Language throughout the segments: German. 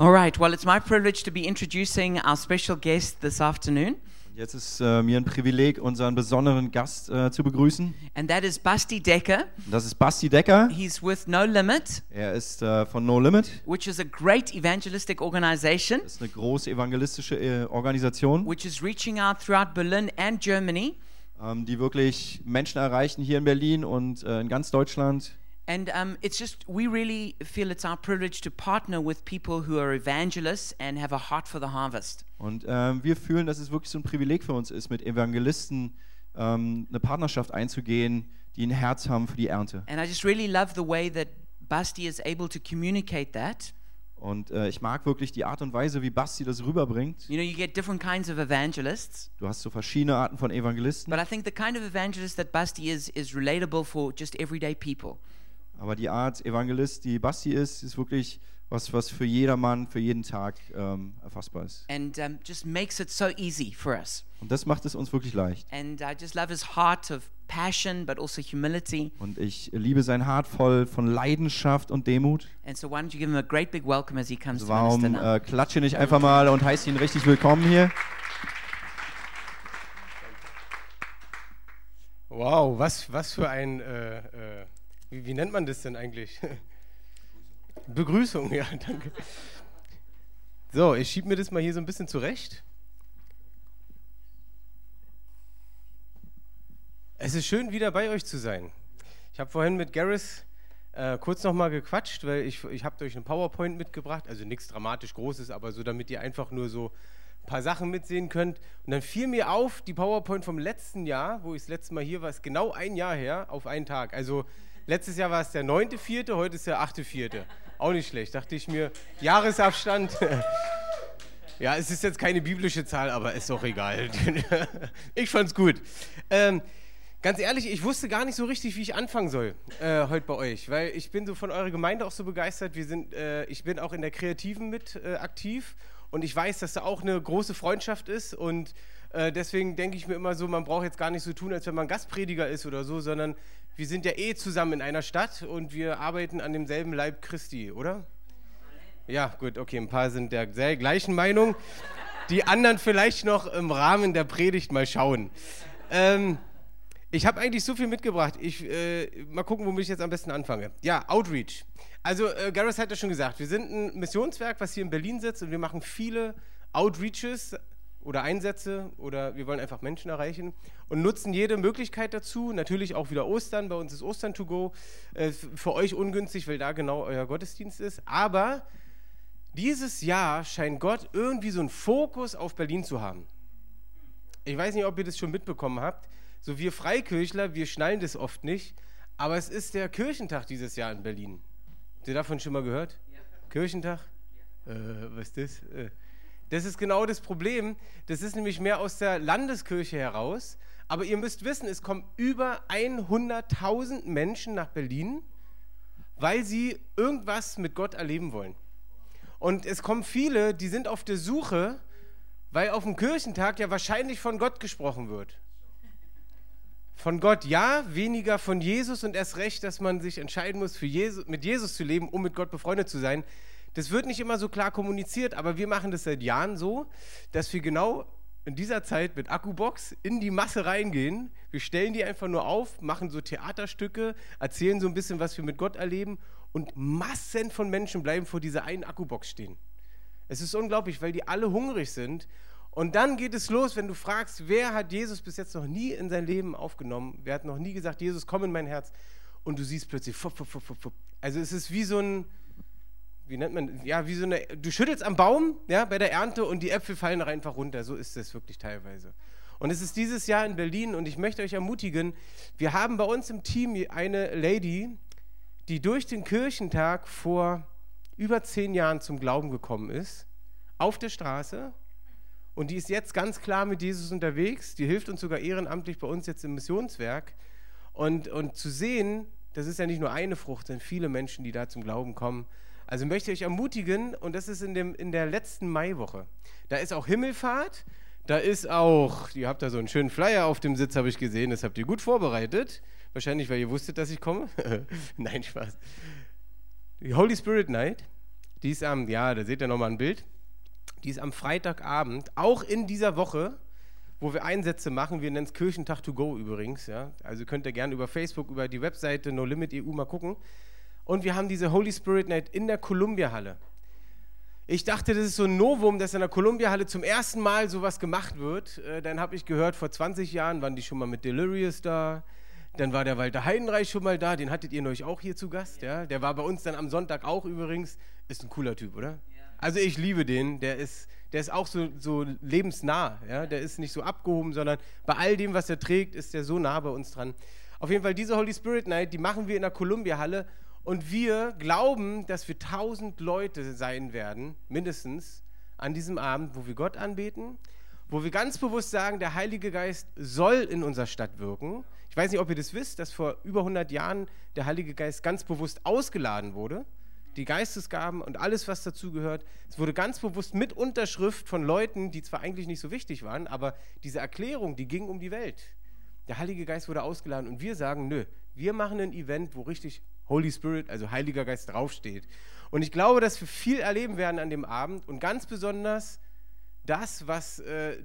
All right, well, it's my privilege to be introducing our special guest this afternoon, Jetzt ist äh, mir ein Privileg, unseren besonderen Gast äh, zu begrüßen. and that is Basti Decker. Das ist Basti Decker. He's with No Limit, Er ist äh, von No Limit. which is a great evangelistic organization Das ist eine große evangelistische äh, Organisation, which is reaching out throughout Berlin and Germany. ähm, die wirklich Menschen erreichen hier in Berlin und äh, in ganz Deutschland. And um, it's just, we really feel it's our privilege to partner with people who are evangelists and have a heart for the harvest. Und ähm, wir fühlen, dass es wirklich so ein Privileg für uns ist, mit Evangelisten ähm, eine Partnerschaft einzugehen, die ein Herz haben für die Ernte. And I just really love the way that Basti is able to communicate that. Und äh, ich mag wirklich die Art und Weise, wie Basti das rüberbringt. You know, you get different kinds of evangelists, Du hast so verschiedene Arten von Evangelisten. but I think the kind of evangelist that Basti is is relatable for just everyday people. Aber die Art Evangelist, die Basti ist, ist wirklich was, was für jedermann, für jeden Tag ähm, erfassbar ist. and um, just makes it so easy for us. Und das macht es uns wirklich leicht. And I just love his heart of passion, but also humility. Und ich liebe sein Hart voll von Leidenschaft und Demut. And so, why don't you give him a great big welcome as he comes Also to warum minister now? äh, klatsche nicht einfach mal und heiße ihn richtig willkommen hier? Wow, was, was für ein, äh, äh, wie, wie nennt man das denn eigentlich? Begrüßung, ja, danke. So, ich schiebe mir das mal hier so ein bisschen zurecht. Es ist schön, wieder bei euch zu sein. Ich habe vorhin mit Gareth äh, kurz nochmal gequatscht, weil ich, ich habe euch eine PowerPoint mitgebracht, also nichts dramatisch Großes, aber so, damit ihr einfach nur so ein paar Sachen mitsehen könnt. Und dann fiel mir auf, die PowerPoint vom letzten Jahr, wo ich das letzte Mal hier war, ist genau ein Jahr her, auf einen Tag. Also letztes Jahr war es der 9.4., heute ist der 8.4. Auch nicht schlecht, dachte ich mir. Jahresabstand. Ja, es ist jetzt keine biblische Zahl, aber ist auch egal. ich fand's gut. Ähm, ganz ehrlich, ich wusste gar nicht so richtig, wie ich anfangen soll äh, heute bei euch, weil ich bin so von eurer Gemeinde auch so begeistert. Wir sind, äh, ich bin auch in der Kreativen mit äh, aktiv und ich weiß, dass da auch eine große Freundschaft ist und äh, deswegen denke ich mir immer so, man braucht jetzt gar nicht so tun, als wenn man Gastprediger ist oder so, sondern wir sind ja eh zusammen in einer Stadt und wir arbeiten an demselben Leib Christi, oder? Ja, gut, okay, ein paar sind der gleichen Meinung. Die anderen vielleicht noch im Rahmen der Predigt mal schauen. Ähm, ich habe eigentlich so viel mitgebracht. Ich, äh, mal gucken, womit ich jetzt am besten anfange. Ja, Outreach. Also, äh, Gareth hat ja schon gesagt, wir sind ein Missionswerk, was hier in Berlin sitzt und wir machen viele Outreaches oder Einsätze oder wir wollen einfach Menschen erreichen und nutzen jede Möglichkeit dazu. Natürlich auch wieder Ostern. Bei uns ist Ostern to go. Äh, für euch ungünstig, weil da genau euer Gottesdienst ist. Aber dieses Jahr scheint Gott irgendwie so einen Fokus auf Berlin zu haben. Ich weiß nicht, ob ihr das schon mitbekommen habt. So wir Freikirchler, wir schnallen das oft nicht, aber es ist der Kirchentag dieses Jahr in Berlin. Habt ihr davon schon mal gehört? Ja. Kirchentag? Äh, was ist das? Äh. Das ist genau das Problem. Das ist nämlich mehr aus der Landeskirche heraus. Aber ihr müsst wissen, es kommen über 100.000 Menschen nach Berlin, weil sie irgendwas mit Gott erleben wollen. Und es kommen viele, die sind auf der Suche, weil auf dem Kirchentag ja wahrscheinlich von Gott gesprochen wird. Von Gott ja, weniger von Jesus und erst recht, dass man sich entscheiden muss, Jesus, mit Jesus zu leben, um mit Gott befreundet zu sein. Das wird nicht immer so klar kommuniziert, aber wir machen das seit Jahren so, dass wir genau in dieser Zeit mit Akkubox in die Masse reingehen. Wir stellen die einfach nur auf, machen so Theaterstücke, erzählen so ein bisschen, was wir mit Gott erleben und Massen von Menschen bleiben vor dieser einen Akkubox stehen. Es ist unglaublich, weil die alle hungrig sind. Und dann geht es los, wenn du fragst, wer hat Jesus bis jetzt noch nie in sein Leben aufgenommen? Wer hat noch nie gesagt, Jesus, komm in mein Herz? Und du siehst plötzlich, fupp, fupp, fupp, fupp. also es ist wie so ein, wie nennt man, ja, wie so eine, du schüttelst am Baum, ja, bei der Ernte und die Äpfel fallen einfach runter. So ist es wirklich teilweise. Und es ist dieses Jahr in Berlin und ich möchte euch ermutigen, wir haben bei uns im Team eine Lady, die durch den Kirchentag vor über zehn Jahren zum Glauben gekommen ist, auf der Straße. Und die ist jetzt ganz klar mit Jesus unterwegs. Die hilft uns sogar ehrenamtlich bei uns jetzt im Missionswerk. Und, und zu sehen, das ist ja nicht nur eine Frucht, sondern viele Menschen, die da zum Glauben kommen. Also möchte ich euch ermutigen, und das ist in, dem, in der letzten Maiwoche. Da ist auch Himmelfahrt, da ist auch, ihr habt da so einen schönen Flyer auf dem Sitz, habe ich gesehen, das habt ihr gut vorbereitet. Wahrscheinlich, weil ihr wusstet, dass ich komme. Nein, Spaß. Die Holy Spirit Night. Die ist am, ja, da seht ihr nochmal ein Bild. Die ist am Freitagabend, auch in dieser Woche, wo wir Einsätze machen. Wir nennen es Kirchentag to go übrigens. Ja? Also könnt ihr gerne über Facebook, über die Webseite No Limit EU mal gucken. Und wir haben diese Holy Spirit Night in der Columbia Halle. Ich dachte, das ist so ein Novum, dass in der Columbia Halle zum ersten Mal sowas gemacht wird. Äh, dann habe ich gehört, vor 20 Jahren waren die schon mal mit Delirious da. Dann war der Walter Heidenreich schon mal da, den hattet ihr neulich auch hier zu Gast. Ja? Der war bei uns dann am Sonntag auch übrigens. Ist ein cooler Typ, oder? Also ich liebe den, der ist, der ist auch so, so lebensnah. Ja? Der ist nicht so abgehoben, sondern bei all dem, was er trägt, ist der so nah bei uns dran. Auf jeden Fall, diese Holy Spirit Night, die machen wir in der Columbia Halle und wir glauben, dass wir tausend Leute sein werden, mindestens, an diesem Abend, wo wir Gott anbeten, wo wir ganz bewusst sagen, der Heilige Geist soll in unserer Stadt wirken. Ich weiß nicht, ob ihr das wisst, dass vor über 100 Jahren der Heilige Geist ganz bewusst ausgeladen wurde. Die Geistesgaben und alles, was dazugehört. Es wurde ganz bewusst mit Unterschrift von Leuten, die zwar eigentlich nicht so wichtig waren, aber diese Erklärung, die ging um die Welt. Der Heilige Geist wurde ausgeladen und wir sagen, nö, wir machen ein Event, wo richtig Holy Spirit, also Heiliger Geist draufsteht. Und ich glaube, dass wir viel erleben werden an dem Abend und ganz besonders das, was äh,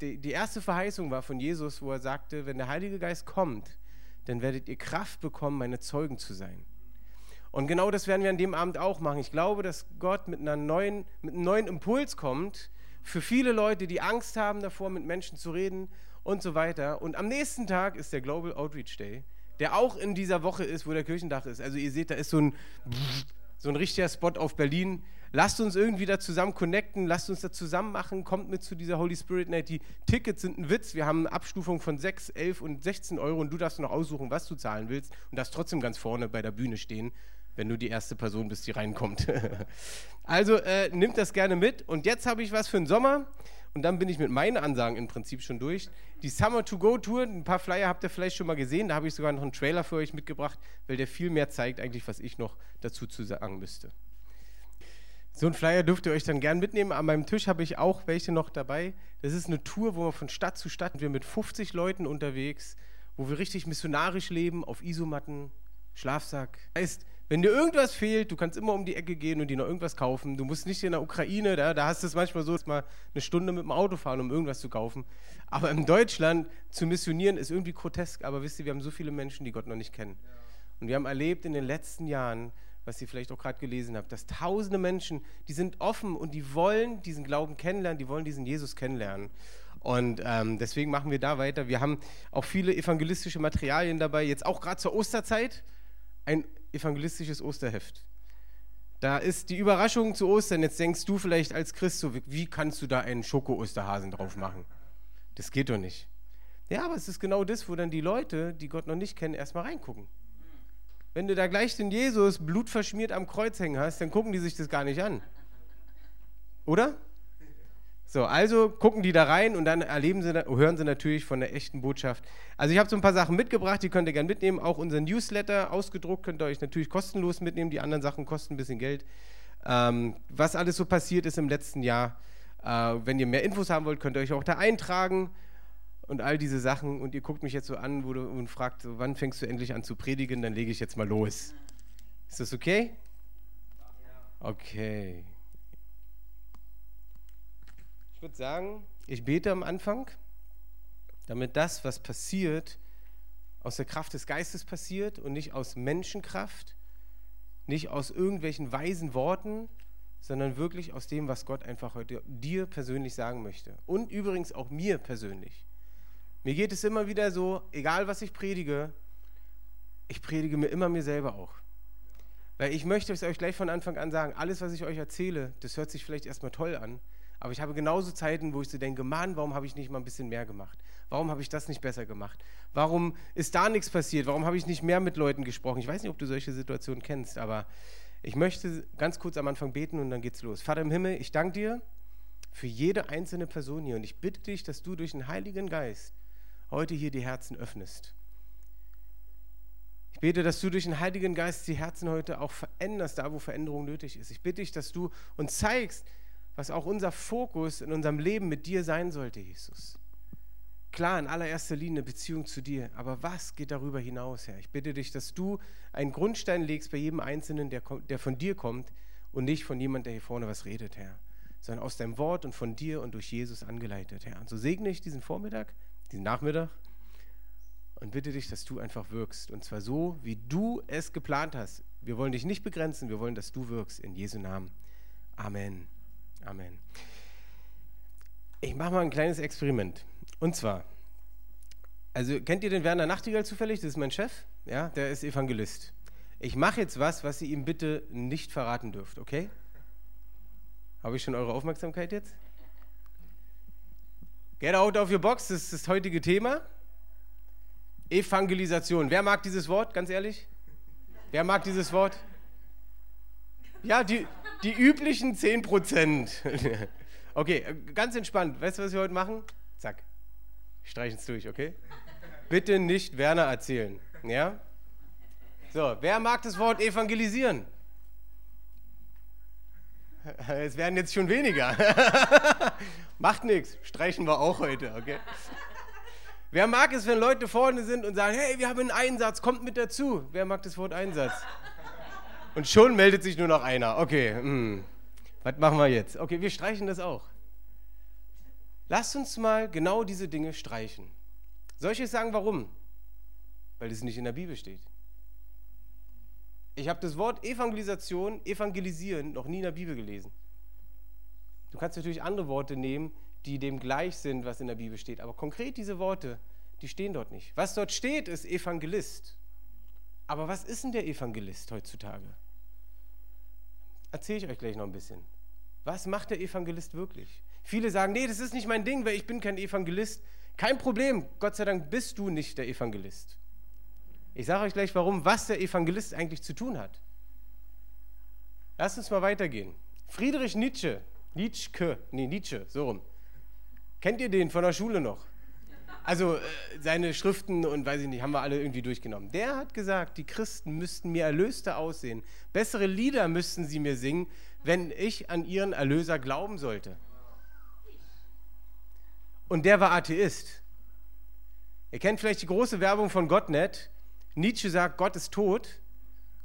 die, die erste Verheißung war von Jesus, wo er sagte, wenn der Heilige Geist kommt, dann werdet ihr Kraft bekommen, meine Zeugen zu sein. Und genau das werden wir an dem Abend auch machen. Ich glaube, dass Gott mit, einer neuen, mit einem neuen Impuls kommt für viele Leute, die Angst haben davor, mit Menschen zu reden und so weiter. Und am nächsten Tag ist der Global Outreach Day der auch in dieser Woche ist, wo der Kirchendach ist. Also ihr seht, da ist so ein, so ein richtiger Spot auf Berlin. Lasst uns irgendwie da zusammen connecten, lasst uns da zusammen machen, kommt mit zu dieser Holy Spirit Night. Die Tickets sind ein Witz. Wir haben eine Abstufung von 6, 11 und 16 Euro und du darfst noch aussuchen, was du zahlen willst und darfst trotzdem ganz vorne bei der Bühne stehen, wenn du die erste Person bist, die reinkommt. also äh, nimmt das gerne mit. Und jetzt habe ich was für den Sommer. Und dann bin ich mit meinen Ansagen im Prinzip schon durch. Die Summer to Go Tour, ein paar Flyer habt ihr vielleicht schon mal gesehen. Da habe ich sogar noch einen Trailer für euch mitgebracht, weil der viel mehr zeigt, eigentlich, was ich noch dazu zu sagen müsste. So ein Flyer dürft ihr euch dann gern mitnehmen. An meinem Tisch habe ich auch welche noch dabei. Das ist eine Tour, wo wir von Stadt zu Stadt, wir mit 50 Leuten unterwegs, wo wir richtig missionarisch leben, auf Isomatten, Schlafsack. Heißt, wenn dir irgendwas fehlt, du kannst immer um die Ecke gehen und dir noch irgendwas kaufen. Du musst nicht in der Ukraine, da, da hast du es manchmal so, dass mal eine Stunde mit dem Auto fahren, um irgendwas zu kaufen. Aber in Deutschland zu missionieren ist irgendwie grotesk. Aber wisst ihr, wir haben so viele Menschen, die Gott noch nicht kennen. Und wir haben erlebt in den letzten Jahren, was ihr vielleicht auch gerade gelesen habt, dass tausende Menschen, die sind offen und die wollen diesen Glauben kennenlernen, die wollen diesen Jesus kennenlernen. Und ähm, deswegen machen wir da weiter. Wir haben auch viele evangelistische Materialien dabei, jetzt auch gerade zur Osterzeit. Ein evangelistisches Osterheft. Da ist die Überraschung zu Ostern. Jetzt denkst du vielleicht als Christ so, wie kannst du da einen Schoko-Osterhasen drauf machen? Das geht doch nicht. Ja, aber es ist genau das, wo dann die Leute, die Gott noch nicht kennen, erstmal reingucken. Wenn du da gleich den Jesus blutverschmiert am Kreuz hängen hast, dann gucken die sich das gar nicht an. Oder? So, also gucken die da rein und dann erleben sie, hören sie natürlich von der echten Botschaft. Also ich habe so ein paar Sachen mitgebracht, die könnt ihr gerne mitnehmen. Auch unser Newsletter ausgedruckt könnt ihr euch natürlich kostenlos mitnehmen. Die anderen Sachen kosten ein bisschen Geld. Ähm, was alles so passiert ist im letzten Jahr. Äh, wenn ihr mehr Infos haben wollt, könnt ihr euch auch da eintragen und all diese Sachen. Und ihr guckt mich jetzt so an du, und fragt, so, wann fängst du endlich an zu predigen? Dann lege ich jetzt mal los. Ist das okay? Okay. Ich würde sagen, ich bete am Anfang, damit das, was passiert, aus der Kraft des Geistes passiert und nicht aus Menschenkraft, nicht aus irgendwelchen weisen Worten, sondern wirklich aus dem, was Gott einfach heute dir persönlich sagen möchte. Und übrigens auch mir persönlich. Mir geht es immer wieder so, egal was ich predige, ich predige mir immer mir selber auch. Weil ich möchte es euch gleich von Anfang an sagen, alles, was ich euch erzähle, das hört sich vielleicht erstmal toll an, aber ich habe genauso Zeiten, wo ich so denke, Mann, warum habe ich nicht mal ein bisschen mehr gemacht? Warum habe ich das nicht besser gemacht? Warum ist da nichts passiert? Warum habe ich nicht mehr mit Leuten gesprochen? Ich weiß nicht, ob du solche Situationen kennst, aber ich möchte ganz kurz am Anfang beten und dann geht's los. Vater im Himmel, ich danke dir für jede einzelne Person hier und ich bitte dich, dass du durch den Heiligen Geist heute hier die Herzen öffnest. Ich bete, dass du durch den Heiligen Geist die Herzen heute auch veränderst, da wo Veränderung nötig ist. Ich bitte dich, dass du uns zeigst, was auch unser Fokus in unserem Leben mit dir sein sollte, Jesus. Klar, in allererster Linie eine Beziehung zu dir, aber was geht darüber hinaus, Herr? Ich bitte dich, dass du einen Grundstein legst bei jedem Einzelnen, der, der von dir kommt und nicht von jemand, der hier vorne was redet, Herr, sondern aus deinem Wort und von dir und durch Jesus angeleitet, Herr. Und so segne ich diesen Vormittag, diesen Nachmittag und bitte dich, dass du einfach wirkst. Und zwar so, wie du es geplant hast. Wir wollen dich nicht begrenzen, wir wollen, dass du wirkst. In Jesu Namen. Amen. Amen. Ich mache mal ein kleines Experiment. Und zwar, also kennt ihr den Werner Nachtigall zufällig? Das ist mein Chef. Ja, der ist Evangelist. Ich mache jetzt was, was ihr ihm bitte nicht verraten dürft, okay? Habe ich schon eure Aufmerksamkeit jetzt? Get out of your box, das ist das heutige Thema. Evangelisation. Wer mag dieses Wort, ganz ehrlich? Wer mag dieses Wort? Ja, die, die üblichen 10 Prozent. Okay, ganz entspannt. Weißt du, was wir heute machen? Zack. Streichen es durch, okay? Bitte nicht Werner erzählen. Ja? So, wer mag das Wort evangelisieren? Es werden jetzt schon weniger. Macht nichts, streichen wir auch heute, okay? Wer mag es, wenn Leute vorne sind und sagen, hey, wir haben einen Einsatz, kommt mit dazu? Wer mag das Wort Einsatz? Und schon meldet sich nur noch einer. Okay, hm. was machen wir jetzt? Okay, wir streichen das auch. Lasst uns mal genau diese Dinge streichen. Soll ich euch sagen, warum? Weil es nicht in der Bibel steht. Ich habe das Wort Evangelisation, evangelisieren, noch nie in der Bibel gelesen. Du kannst natürlich andere Worte nehmen, die dem gleich sind, was in der Bibel steht. Aber konkret diese Worte, die stehen dort nicht. Was dort steht, ist Evangelist. Aber was ist denn der Evangelist heutzutage? Erzähle ich euch gleich noch ein bisschen. Was macht der Evangelist wirklich? Viele sagen, nee, das ist nicht mein Ding, weil ich bin kein Evangelist. Kein Problem, Gott sei Dank bist du nicht der Evangelist. Ich sage euch gleich, warum, was der Evangelist eigentlich zu tun hat. Lasst uns mal weitergehen. Friedrich Nietzsche, Nietzsche, nee, Nietzsche, so rum, Kennt ihr den von der Schule noch? Also äh, seine Schriften und weiß ich nicht, haben wir alle irgendwie durchgenommen. Der hat gesagt, die Christen müssten mir erlöster aussehen. Bessere Lieder müssten sie mir singen, wenn ich an ihren Erlöser glauben sollte. Und der war Atheist. Ihr kennt vielleicht die große Werbung von Gottnet. Nietzsche sagt, Gott ist tot.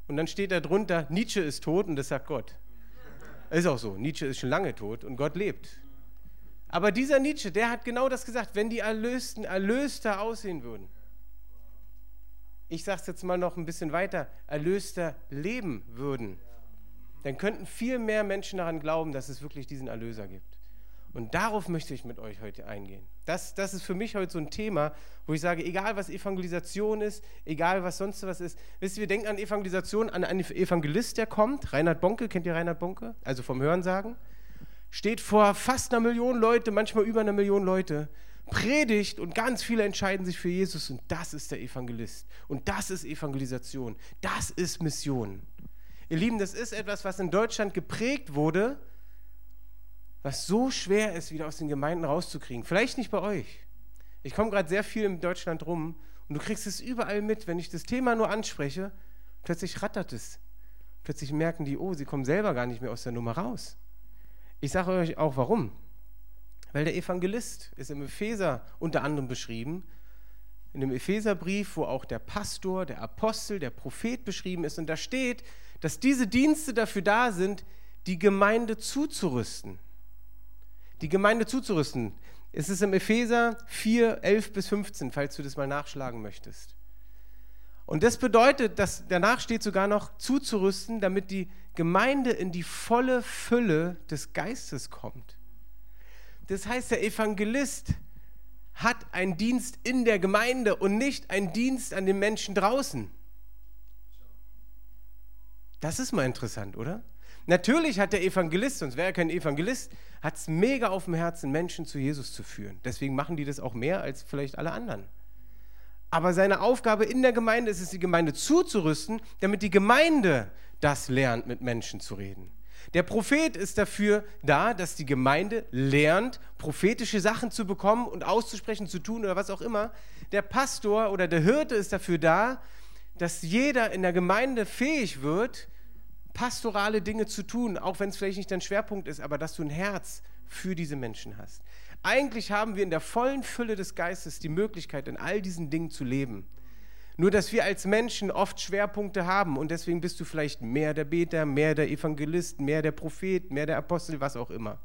Und dann steht da drunter, Nietzsche ist tot und das sagt Gott. Ist auch so. Nietzsche ist schon lange tot und Gott lebt. Aber dieser Nietzsche, der hat genau das gesagt, wenn die Erlösten erlöster aussehen würden. Ich sage es jetzt mal noch ein bisschen weiter, erlöster leben würden, dann könnten viel mehr Menschen daran glauben, dass es wirklich diesen Erlöser gibt. Und darauf möchte ich mit euch heute eingehen. Das, das ist für mich heute so ein Thema, wo ich sage, egal was Evangelisation ist, egal was sonst was ist. Wisst ihr, wir denken an Evangelisation, an einen Evangelist, der kommt. Reinhard Bonke, kennt ihr Reinhard Bonke? Also vom Hörensagen steht vor fast einer Million Leute, manchmal über einer Million Leute, predigt und ganz viele entscheiden sich für Jesus und das ist der Evangelist. Und das ist Evangelisation. Das ist Mission. Ihr Lieben, das ist etwas, was in Deutschland geprägt wurde, was so schwer ist, wieder aus den Gemeinden rauszukriegen. Vielleicht nicht bei euch. Ich komme gerade sehr viel in Deutschland rum und du kriegst es überall mit, wenn ich das Thema nur anspreche, plötzlich rattert es. Plötzlich merken die, oh, sie kommen selber gar nicht mehr aus der Nummer raus. Ich sage euch auch warum. Weil der Evangelist ist im Epheser unter anderem beschrieben, in dem Epheserbrief, wo auch der Pastor, der Apostel, der Prophet beschrieben ist. Und da steht, dass diese Dienste dafür da sind, die Gemeinde zuzurüsten. Die Gemeinde zuzurüsten. Es ist im Epheser 4, 11 bis 15, falls du das mal nachschlagen möchtest. Und das bedeutet, dass danach steht sogar noch zuzurüsten, damit die Gemeinde in die volle Fülle des Geistes kommt. Das heißt, der Evangelist hat einen Dienst in der Gemeinde und nicht einen Dienst an den Menschen draußen. Das ist mal interessant, oder? Natürlich hat der Evangelist, sonst wäre er kein Evangelist, hat es mega auf dem Herzen, Menschen zu Jesus zu führen. Deswegen machen die das auch mehr als vielleicht alle anderen. Aber seine Aufgabe in der Gemeinde ist es, die Gemeinde zuzurüsten, damit die Gemeinde das lernt, mit Menschen zu reden. Der Prophet ist dafür da, dass die Gemeinde lernt, prophetische Sachen zu bekommen und auszusprechen, zu tun oder was auch immer. Der Pastor oder der Hirte ist dafür da, dass jeder in der Gemeinde fähig wird, pastorale Dinge zu tun, auch wenn es vielleicht nicht dein Schwerpunkt ist, aber dass du ein Herz für diese Menschen hast. Eigentlich haben wir in der vollen Fülle des Geistes die Möglichkeit, in all diesen Dingen zu leben. Nur, dass wir als Menschen oft Schwerpunkte haben und deswegen bist du vielleicht mehr der Beter, mehr der Evangelist, mehr der Prophet, mehr der Apostel, was auch immer.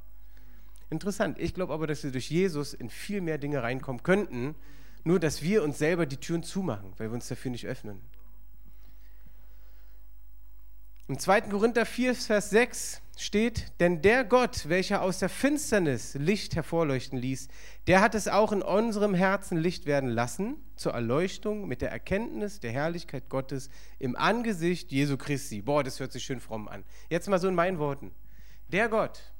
Interessant. Ich glaube aber, dass wir durch Jesus in viel mehr Dinge reinkommen könnten, nur dass wir uns selber die Türen zumachen, weil wir uns dafür nicht öffnen. Im 2. Korinther 4, Vers 6 steht, denn der Gott, welcher aus der Finsternis Licht hervorleuchten ließ, der hat es auch in unserem Herzen Licht werden lassen, zur Erleuchtung mit der Erkenntnis der Herrlichkeit Gottes im Angesicht Jesu Christi. Boah, das hört sich schön fromm an. Jetzt mal so in meinen Worten. Der Gott,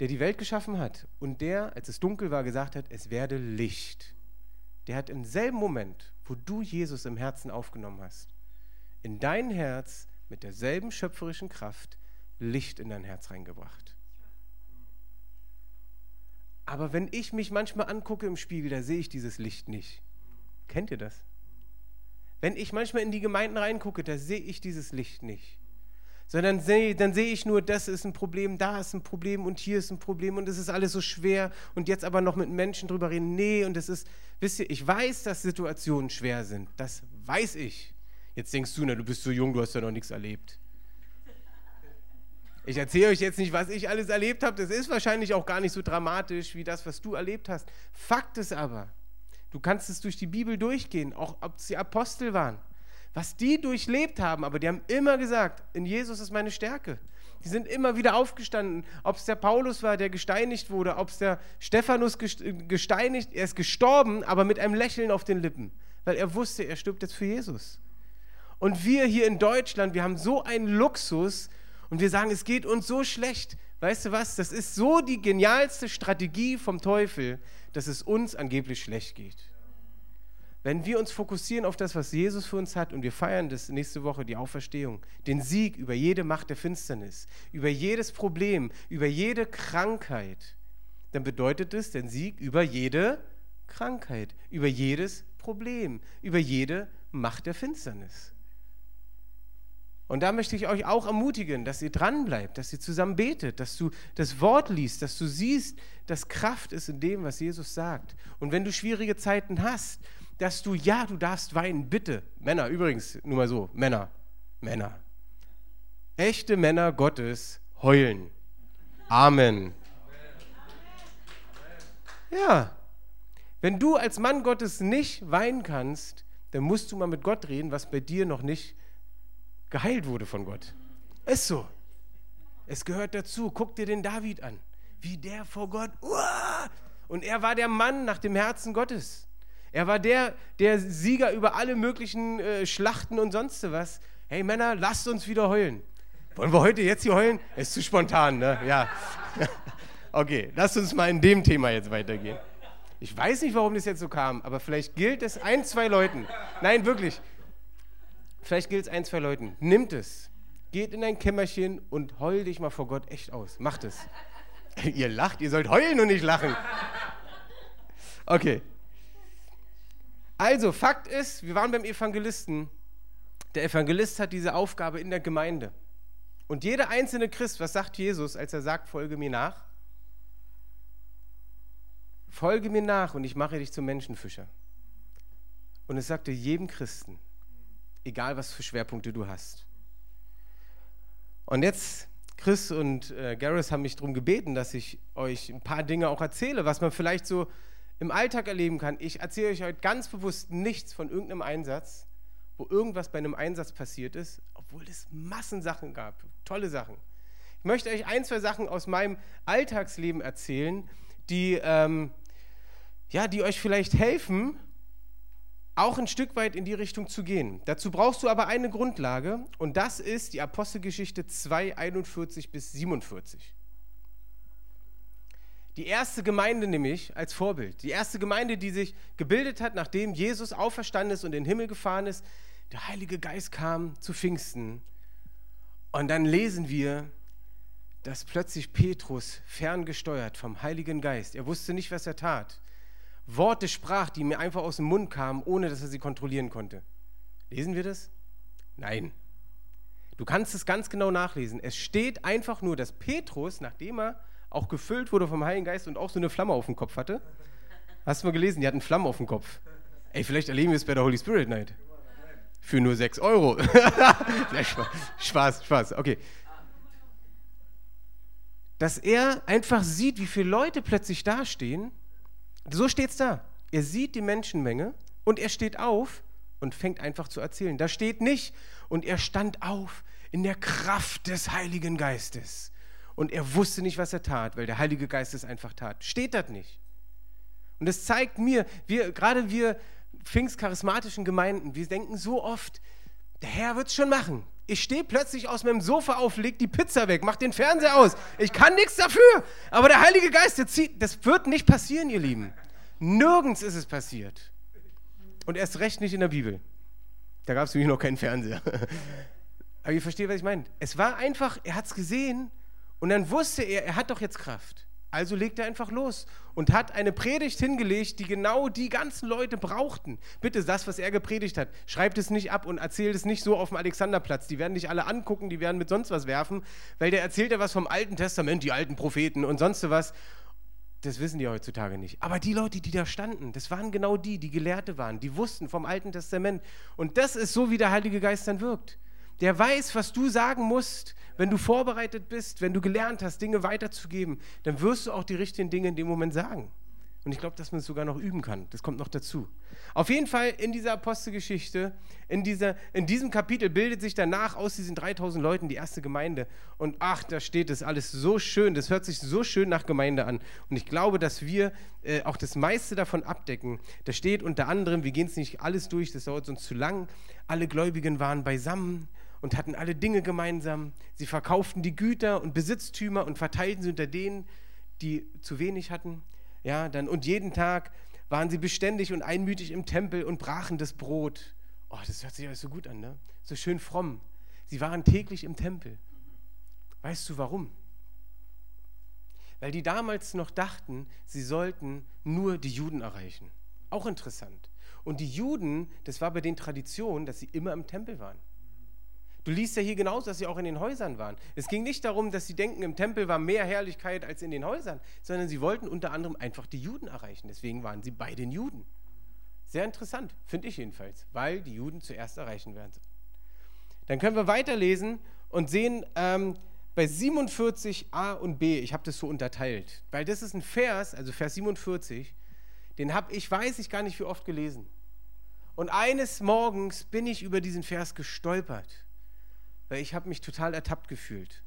der die Welt geschaffen hat und der, als es dunkel war, gesagt hat, es werde Licht, der hat im selben Moment, wo du Jesus im Herzen aufgenommen hast, in dein Herz mit derselben schöpferischen Kraft Licht in dein Herz reingebracht. Aber wenn ich mich manchmal angucke im Spiegel, da sehe ich dieses Licht nicht. Kennt ihr das? Wenn ich manchmal in die Gemeinden reingucke, da sehe ich dieses Licht nicht. Sondern seh, dann sehe ich nur, das ist ein Problem, da ist ein Problem und hier ist ein Problem und es ist alles so schwer und jetzt aber noch mit Menschen drüber reden. Nee, und es ist, wisst ihr, ich weiß, dass Situationen schwer sind. Das weiß ich. Jetzt denkst du, na, du bist so jung, du hast ja noch nichts erlebt. Ich erzähle euch jetzt nicht, was ich alles erlebt habe. Das ist wahrscheinlich auch gar nicht so dramatisch wie das, was du erlebt hast. Fakt ist aber, du kannst es durch die Bibel durchgehen, auch ob es die Apostel waren. Was die durchlebt haben, aber die haben immer gesagt, in Jesus ist meine Stärke. Die sind immer wieder aufgestanden. Ob es der Paulus war, der gesteinigt wurde, ob es der Stephanus gesteinigt, er ist gestorben, aber mit einem Lächeln auf den Lippen, weil er wusste, er stirbt jetzt für Jesus. Und wir hier in Deutschland, wir haben so einen Luxus und wir sagen, es geht uns so schlecht. Weißt du was? Das ist so die genialste Strategie vom Teufel, dass es uns angeblich schlecht geht. Wenn wir uns fokussieren auf das, was Jesus für uns hat und wir feiern das nächste Woche, die Auferstehung, den Sieg über jede Macht der Finsternis, über jedes Problem, über jede Krankheit, dann bedeutet es den Sieg über jede Krankheit, über jedes Problem, über jede Macht der Finsternis. Und da möchte ich euch auch ermutigen, dass ihr dranbleibt, dass ihr zusammen betet, dass du das Wort liest, dass du siehst, dass Kraft ist in dem, was Jesus sagt. Und wenn du schwierige Zeiten hast, dass du, ja, du darfst weinen, bitte. Männer, übrigens, nur mal so, Männer, Männer. Echte Männer Gottes heulen. Amen. Ja. Wenn du als Mann Gottes nicht weinen kannst, dann musst du mal mit Gott reden, was bei dir noch nicht geheilt wurde von Gott. Ist so. Es gehört dazu. Guck dir den David an. Wie der vor Gott. Uah! Und er war der Mann nach dem Herzen Gottes. Er war der, der Sieger über alle möglichen äh, Schlachten und sonst was. Hey Männer, lasst uns wieder heulen. Wollen wir heute jetzt hier heulen? Ist zu spontan, ne? Ja. Okay, lasst uns mal in dem Thema jetzt weitergehen. Ich weiß nicht, warum das jetzt so kam, aber vielleicht gilt es ein, zwei Leuten. Nein, wirklich. Vielleicht gilt es ein, zwei Leuten. Nimmt es. Geht in dein Kämmerchen und heul dich mal vor Gott echt aus. Macht es. ihr lacht, ihr sollt heulen und nicht lachen. Okay. Also, Fakt ist, wir waren beim Evangelisten. Der Evangelist hat diese Aufgabe in der Gemeinde. Und jeder einzelne Christ, was sagt Jesus, als er sagt, folge mir nach? Folge mir nach und ich mache dich zum Menschenfischer. Und es sagte jedem Christen, egal was für Schwerpunkte du hast. Und jetzt, Chris und äh, Gareth haben mich darum gebeten, dass ich euch ein paar Dinge auch erzähle, was man vielleicht so im Alltag erleben kann. Ich erzähle euch heute ganz bewusst nichts von irgendeinem Einsatz, wo irgendwas bei einem Einsatz passiert ist, obwohl es Massensachen gab, tolle Sachen. Ich möchte euch ein, zwei Sachen aus meinem Alltagsleben erzählen, die, ähm, ja, die euch vielleicht helfen, auch ein Stück weit in die Richtung zu gehen. Dazu brauchst du aber eine Grundlage und das ist die Apostelgeschichte 2, 41 bis 47. Die erste Gemeinde nämlich als Vorbild, die erste Gemeinde, die sich gebildet hat, nachdem Jesus auferstanden ist und in den Himmel gefahren ist, der Heilige Geist kam zu Pfingsten und dann lesen wir, dass plötzlich Petrus ferngesteuert vom Heiligen Geist, er wusste nicht, was er tat, Worte sprach, die mir einfach aus dem Mund kamen, ohne dass er sie kontrollieren konnte. Lesen wir das? Nein. Du kannst es ganz genau nachlesen. Es steht einfach nur, dass Petrus, nachdem er auch gefüllt wurde vom Heiligen Geist und auch so eine Flamme auf dem Kopf hatte, hast du mal gelesen, die hat eine Flamme auf dem Kopf. Ey, vielleicht erleben wir es bei der Holy Spirit Night. Für nur 6 Euro. Spaß, Spaß, okay. Dass er einfach sieht, wie viele Leute plötzlich dastehen. So steht es da. Er sieht die Menschenmenge und er steht auf und fängt einfach zu erzählen. Da steht nicht, und er stand auf in der Kraft des Heiligen Geistes. Und er wusste nicht, was er tat, weil der Heilige Geist es einfach tat. Steht das nicht. Und das zeigt mir, wir, gerade wir pfingstcharismatischen Gemeinden, wir denken so oft, der Herr wird es schon machen. Ich stehe plötzlich aus meinem Sofa auf, leg die Pizza weg, mach den Fernseher aus. Ich kann nichts dafür. Aber der Heilige Geist, der zieht, das wird nicht passieren, ihr Lieben. Nirgends ist es passiert. Und erst recht nicht in der Bibel. Da gab es nämlich noch keinen Fernseher. Aber ihr versteht, was ich meine. Es war einfach, er hat es gesehen und dann wusste er, er hat doch jetzt Kraft. Also legt er einfach los und hat eine Predigt hingelegt, die genau die ganzen Leute brauchten. Bitte das, was er gepredigt hat, schreibt es nicht ab und erzählt es nicht so auf dem Alexanderplatz. Die werden dich alle angucken, die werden mit sonst was werfen, weil der erzählt ja was vom Alten Testament, die alten Propheten und sonst was. Das wissen die heutzutage nicht. Aber die Leute, die da standen, das waren genau die, die Gelehrte waren, die wussten vom Alten Testament. Und das ist so, wie der Heilige Geist dann wirkt. Der weiß, was du sagen musst. Wenn du vorbereitet bist, wenn du gelernt hast, Dinge weiterzugeben, dann wirst du auch die richtigen Dinge in dem Moment sagen. Und ich glaube, dass man es sogar noch üben kann. Das kommt noch dazu. Auf jeden Fall in dieser Apostelgeschichte, in, dieser, in diesem Kapitel bildet sich danach aus diesen 3000 Leuten die erste Gemeinde. Und ach, da steht es alles so schön. Das hört sich so schön nach Gemeinde an. Und ich glaube, dass wir äh, auch das meiste davon abdecken. Da steht unter anderem, wir gehen es nicht alles durch, das dauert sonst zu lang. Alle Gläubigen waren beisammen und hatten alle Dinge gemeinsam. Sie verkauften die Güter und Besitztümer und verteilten sie unter denen, die zu wenig hatten. Ja, dann und jeden Tag waren sie beständig und einmütig im Tempel und brachen das Brot. Oh, das hört sich alles so gut an, ne? So schön fromm. Sie waren täglich im Tempel. Weißt du warum? Weil die damals noch dachten, sie sollten nur die Juden erreichen. Auch interessant. Und die Juden, das war bei den Traditionen, dass sie immer im Tempel waren. Du liest ja hier genauso, dass sie auch in den Häusern waren. Es ging nicht darum, dass sie denken, im Tempel war mehr Herrlichkeit als in den Häusern, sondern sie wollten unter anderem einfach die Juden erreichen. Deswegen waren sie bei den Juden. Sehr interessant, finde ich jedenfalls, weil die Juden zuerst erreichen werden. Dann können wir weiterlesen und sehen ähm, bei 47a und b, ich habe das so unterteilt, weil das ist ein Vers, also Vers 47, den habe ich, weiß ich gar nicht wie oft gelesen. Und eines Morgens bin ich über diesen Vers gestolpert weil ich habe mich total ertappt gefühlt.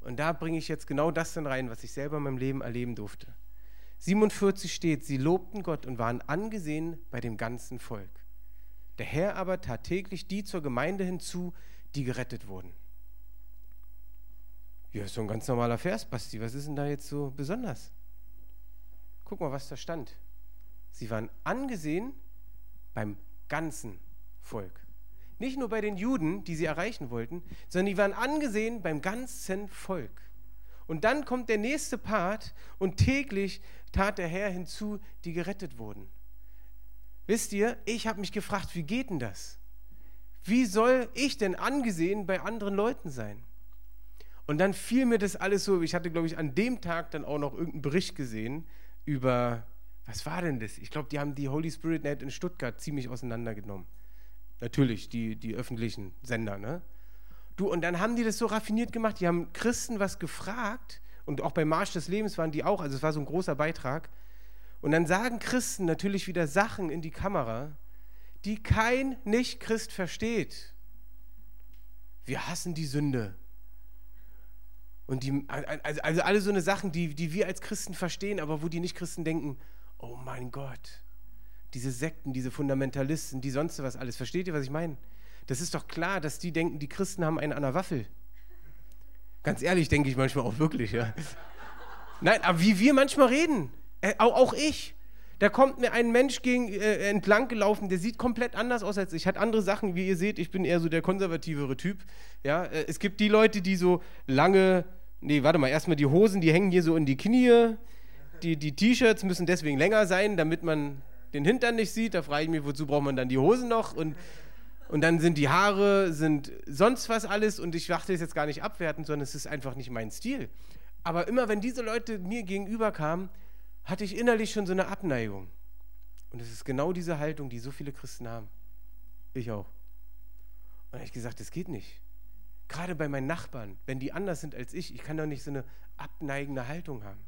Und da bringe ich jetzt genau das dann rein, was ich selber in meinem Leben erleben durfte. 47 steht, sie lobten Gott und waren angesehen bei dem ganzen Volk. Der Herr aber tat täglich die zur Gemeinde hinzu, die gerettet wurden. Ja, ist so ein ganz normaler Vers, Basti. Was ist denn da jetzt so besonders? Guck mal, was da stand. Sie waren angesehen beim ganzen Volk. Nicht nur bei den Juden, die sie erreichen wollten, sondern die waren angesehen beim ganzen Volk. Und dann kommt der nächste Part und täglich tat der Herr hinzu, die gerettet wurden. Wisst ihr, ich habe mich gefragt, wie geht denn das? Wie soll ich denn angesehen bei anderen Leuten sein? Und dann fiel mir das alles so, ich hatte, glaube ich, an dem Tag dann auch noch irgendeinen Bericht gesehen über, was war denn das? Ich glaube, die haben die Holy Spirit Net in Stuttgart ziemlich auseinandergenommen. Natürlich, die, die öffentlichen Sender, ne? Du, und dann haben die das so raffiniert gemacht, die haben Christen was gefragt und auch beim Marsch des Lebens waren die auch, also es war so ein großer Beitrag. Und dann sagen Christen natürlich wieder Sachen in die Kamera, die kein Nicht-Christ versteht. Wir hassen die Sünde. Und die, also, also alle so eine Sachen, die, die wir als Christen verstehen, aber wo die Nicht-Christen denken, oh mein Gott, diese Sekten, diese Fundamentalisten, die sonst was alles. Versteht ihr, was ich meine? Das ist doch klar, dass die denken, die Christen haben einen an der Waffel. Ganz ehrlich, denke ich manchmal auch wirklich, ja. Nein, aber wie wir manchmal reden, äh, auch, auch, ich. Da kommt mir ein Mensch gegen, äh, entlang gelaufen, der sieht komplett anders aus als ich. Hat andere Sachen, wie ihr seht, ich bin eher so der konservativere Typ. Ja, äh, es gibt die Leute, die so lange, nee, warte mal, erstmal die Hosen, die hängen hier so in die Knie. Die, die T-Shirts müssen deswegen länger sein, damit man den Hintern nicht sieht, da frage ich mich, wozu braucht man dann die Hosen noch? Und, und dann sind die Haare, sind sonst was alles und ich dachte es jetzt gar nicht abwerten, sondern es ist einfach nicht mein Stil. Aber immer wenn diese Leute mir gegenüber kamen, hatte ich innerlich schon so eine Abneigung. Und es ist genau diese Haltung, die so viele Christen haben. Ich auch. Und ich gesagt, das geht nicht. Gerade bei meinen Nachbarn, wenn die anders sind als ich, ich kann doch nicht so eine abneigende Haltung haben.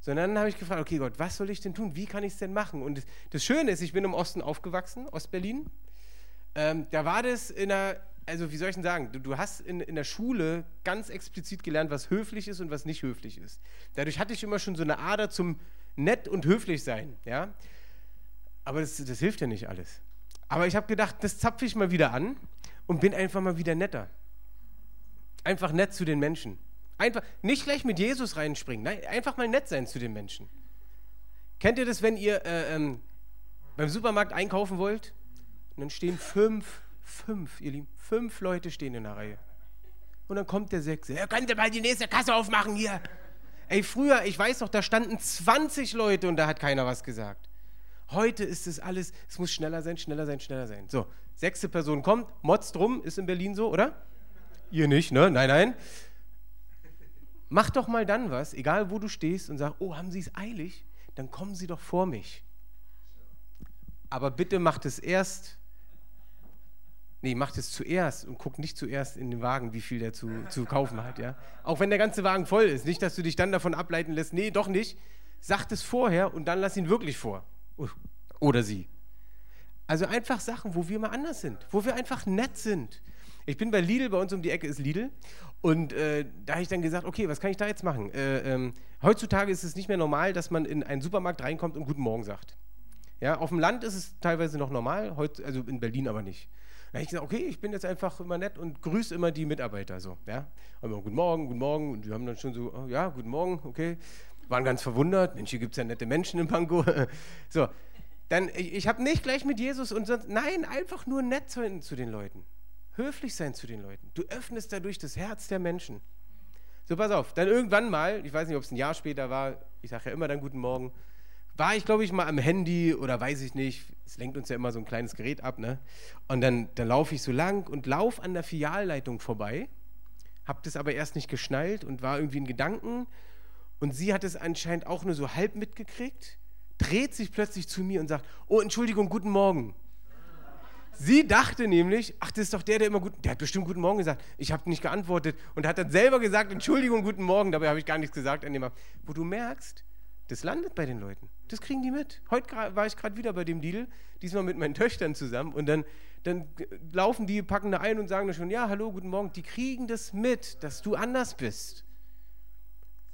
Sondern dann habe ich gefragt, okay Gott, was soll ich denn tun? Wie kann ich es denn machen? Und das Schöne ist, ich bin im Osten aufgewachsen, Ostberlin. Ähm, da war das in der, also wie soll ich denn sagen, du, du hast in, in der Schule ganz explizit gelernt, was höflich ist und was nicht höflich ist. Dadurch hatte ich immer schon so eine Ader zum nett und höflich sein, ja. Aber das, das hilft ja nicht alles. Aber ich habe gedacht, das zapfe ich mal wieder an und bin einfach mal wieder netter. Einfach nett zu den Menschen. Einfach nicht gleich mit Jesus reinspringen, nein, einfach mal nett sein zu den Menschen. Kennt ihr das, wenn ihr äh, ähm, beim Supermarkt einkaufen wollt? Und dann stehen fünf, fünf, ihr Lieben, fünf Leute stehen in der Reihe. Und dann kommt der Sechste. Er könnte mal die nächste Kasse aufmachen hier. Ey, früher, ich weiß doch, da standen 20 Leute und da hat keiner was gesagt. Heute ist es alles, es muss schneller sein, schneller sein, schneller sein. So, sechste Person kommt, motzt drum, ist in Berlin so, oder? Ihr nicht, ne? Nein, nein. Mach doch mal dann was, egal wo du stehst und sag, oh, haben Sie es eilig? Dann kommen Sie doch vor mich. Aber bitte macht es erst, nee, macht es zuerst und guck nicht zuerst in den Wagen, wie viel der zu, zu kaufen hat, ja? Auch wenn der ganze Wagen voll ist, nicht, dass du dich dann davon ableiten lässt, nee, doch nicht. Sag es vorher und dann lass ihn wirklich vor. Oder sie. Also einfach Sachen, wo wir mal anders sind, wo wir einfach nett sind. Ich bin bei Lidl, bei uns um die Ecke ist Lidl. Und äh, da habe ich dann gesagt, okay, was kann ich da jetzt machen? Äh, ähm, heutzutage ist es nicht mehr normal, dass man in einen Supermarkt reinkommt und Guten Morgen sagt. Ja, auf dem Land ist es teilweise noch normal, heut, also in Berlin aber nicht. Da habe ich gesagt, okay, ich bin jetzt einfach immer nett und grüße immer die Mitarbeiter so. Ja? Immer, guten Morgen, guten Morgen. Und die haben dann schon so, oh, ja, guten Morgen, okay. Waren ganz verwundert. Mensch, hier gibt es ja nette Menschen in Pankow. so, dann, ich, ich habe nicht gleich mit Jesus und sonst, nein, einfach nur nett zu, zu den Leuten. Höflich sein zu den Leuten. Du öffnest dadurch das Herz der Menschen. So, pass auf. Dann irgendwann mal, ich weiß nicht, ob es ein Jahr später war, ich sage ja immer dann guten Morgen, war ich, glaube ich, mal am Handy oder weiß ich nicht. Es lenkt uns ja immer so ein kleines Gerät ab, ne? Und dann, dann laufe ich so lang und laufe an der Filialleitung vorbei, habe das aber erst nicht geschnallt und war irgendwie in Gedanken. Und sie hat es anscheinend auch nur so halb mitgekriegt, dreht sich plötzlich zu mir und sagt: Oh, Entschuldigung, guten Morgen. Sie dachte nämlich, ach, das ist doch der, der immer gut, der hat bestimmt guten Morgen gesagt. Ich habe nicht geantwortet und hat dann selber gesagt, Entschuldigung, guten Morgen. Dabei habe ich gar nichts gesagt an dem Wo du merkst, das landet bei den Leuten. Das kriegen die mit. Heute war ich gerade wieder bei dem Deal, diesmal mit meinen Töchtern zusammen. Und dann, dann laufen die, packen da ein und sagen dann schon, ja, hallo, guten Morgen. Die kriegen das mit, dass du anders bist.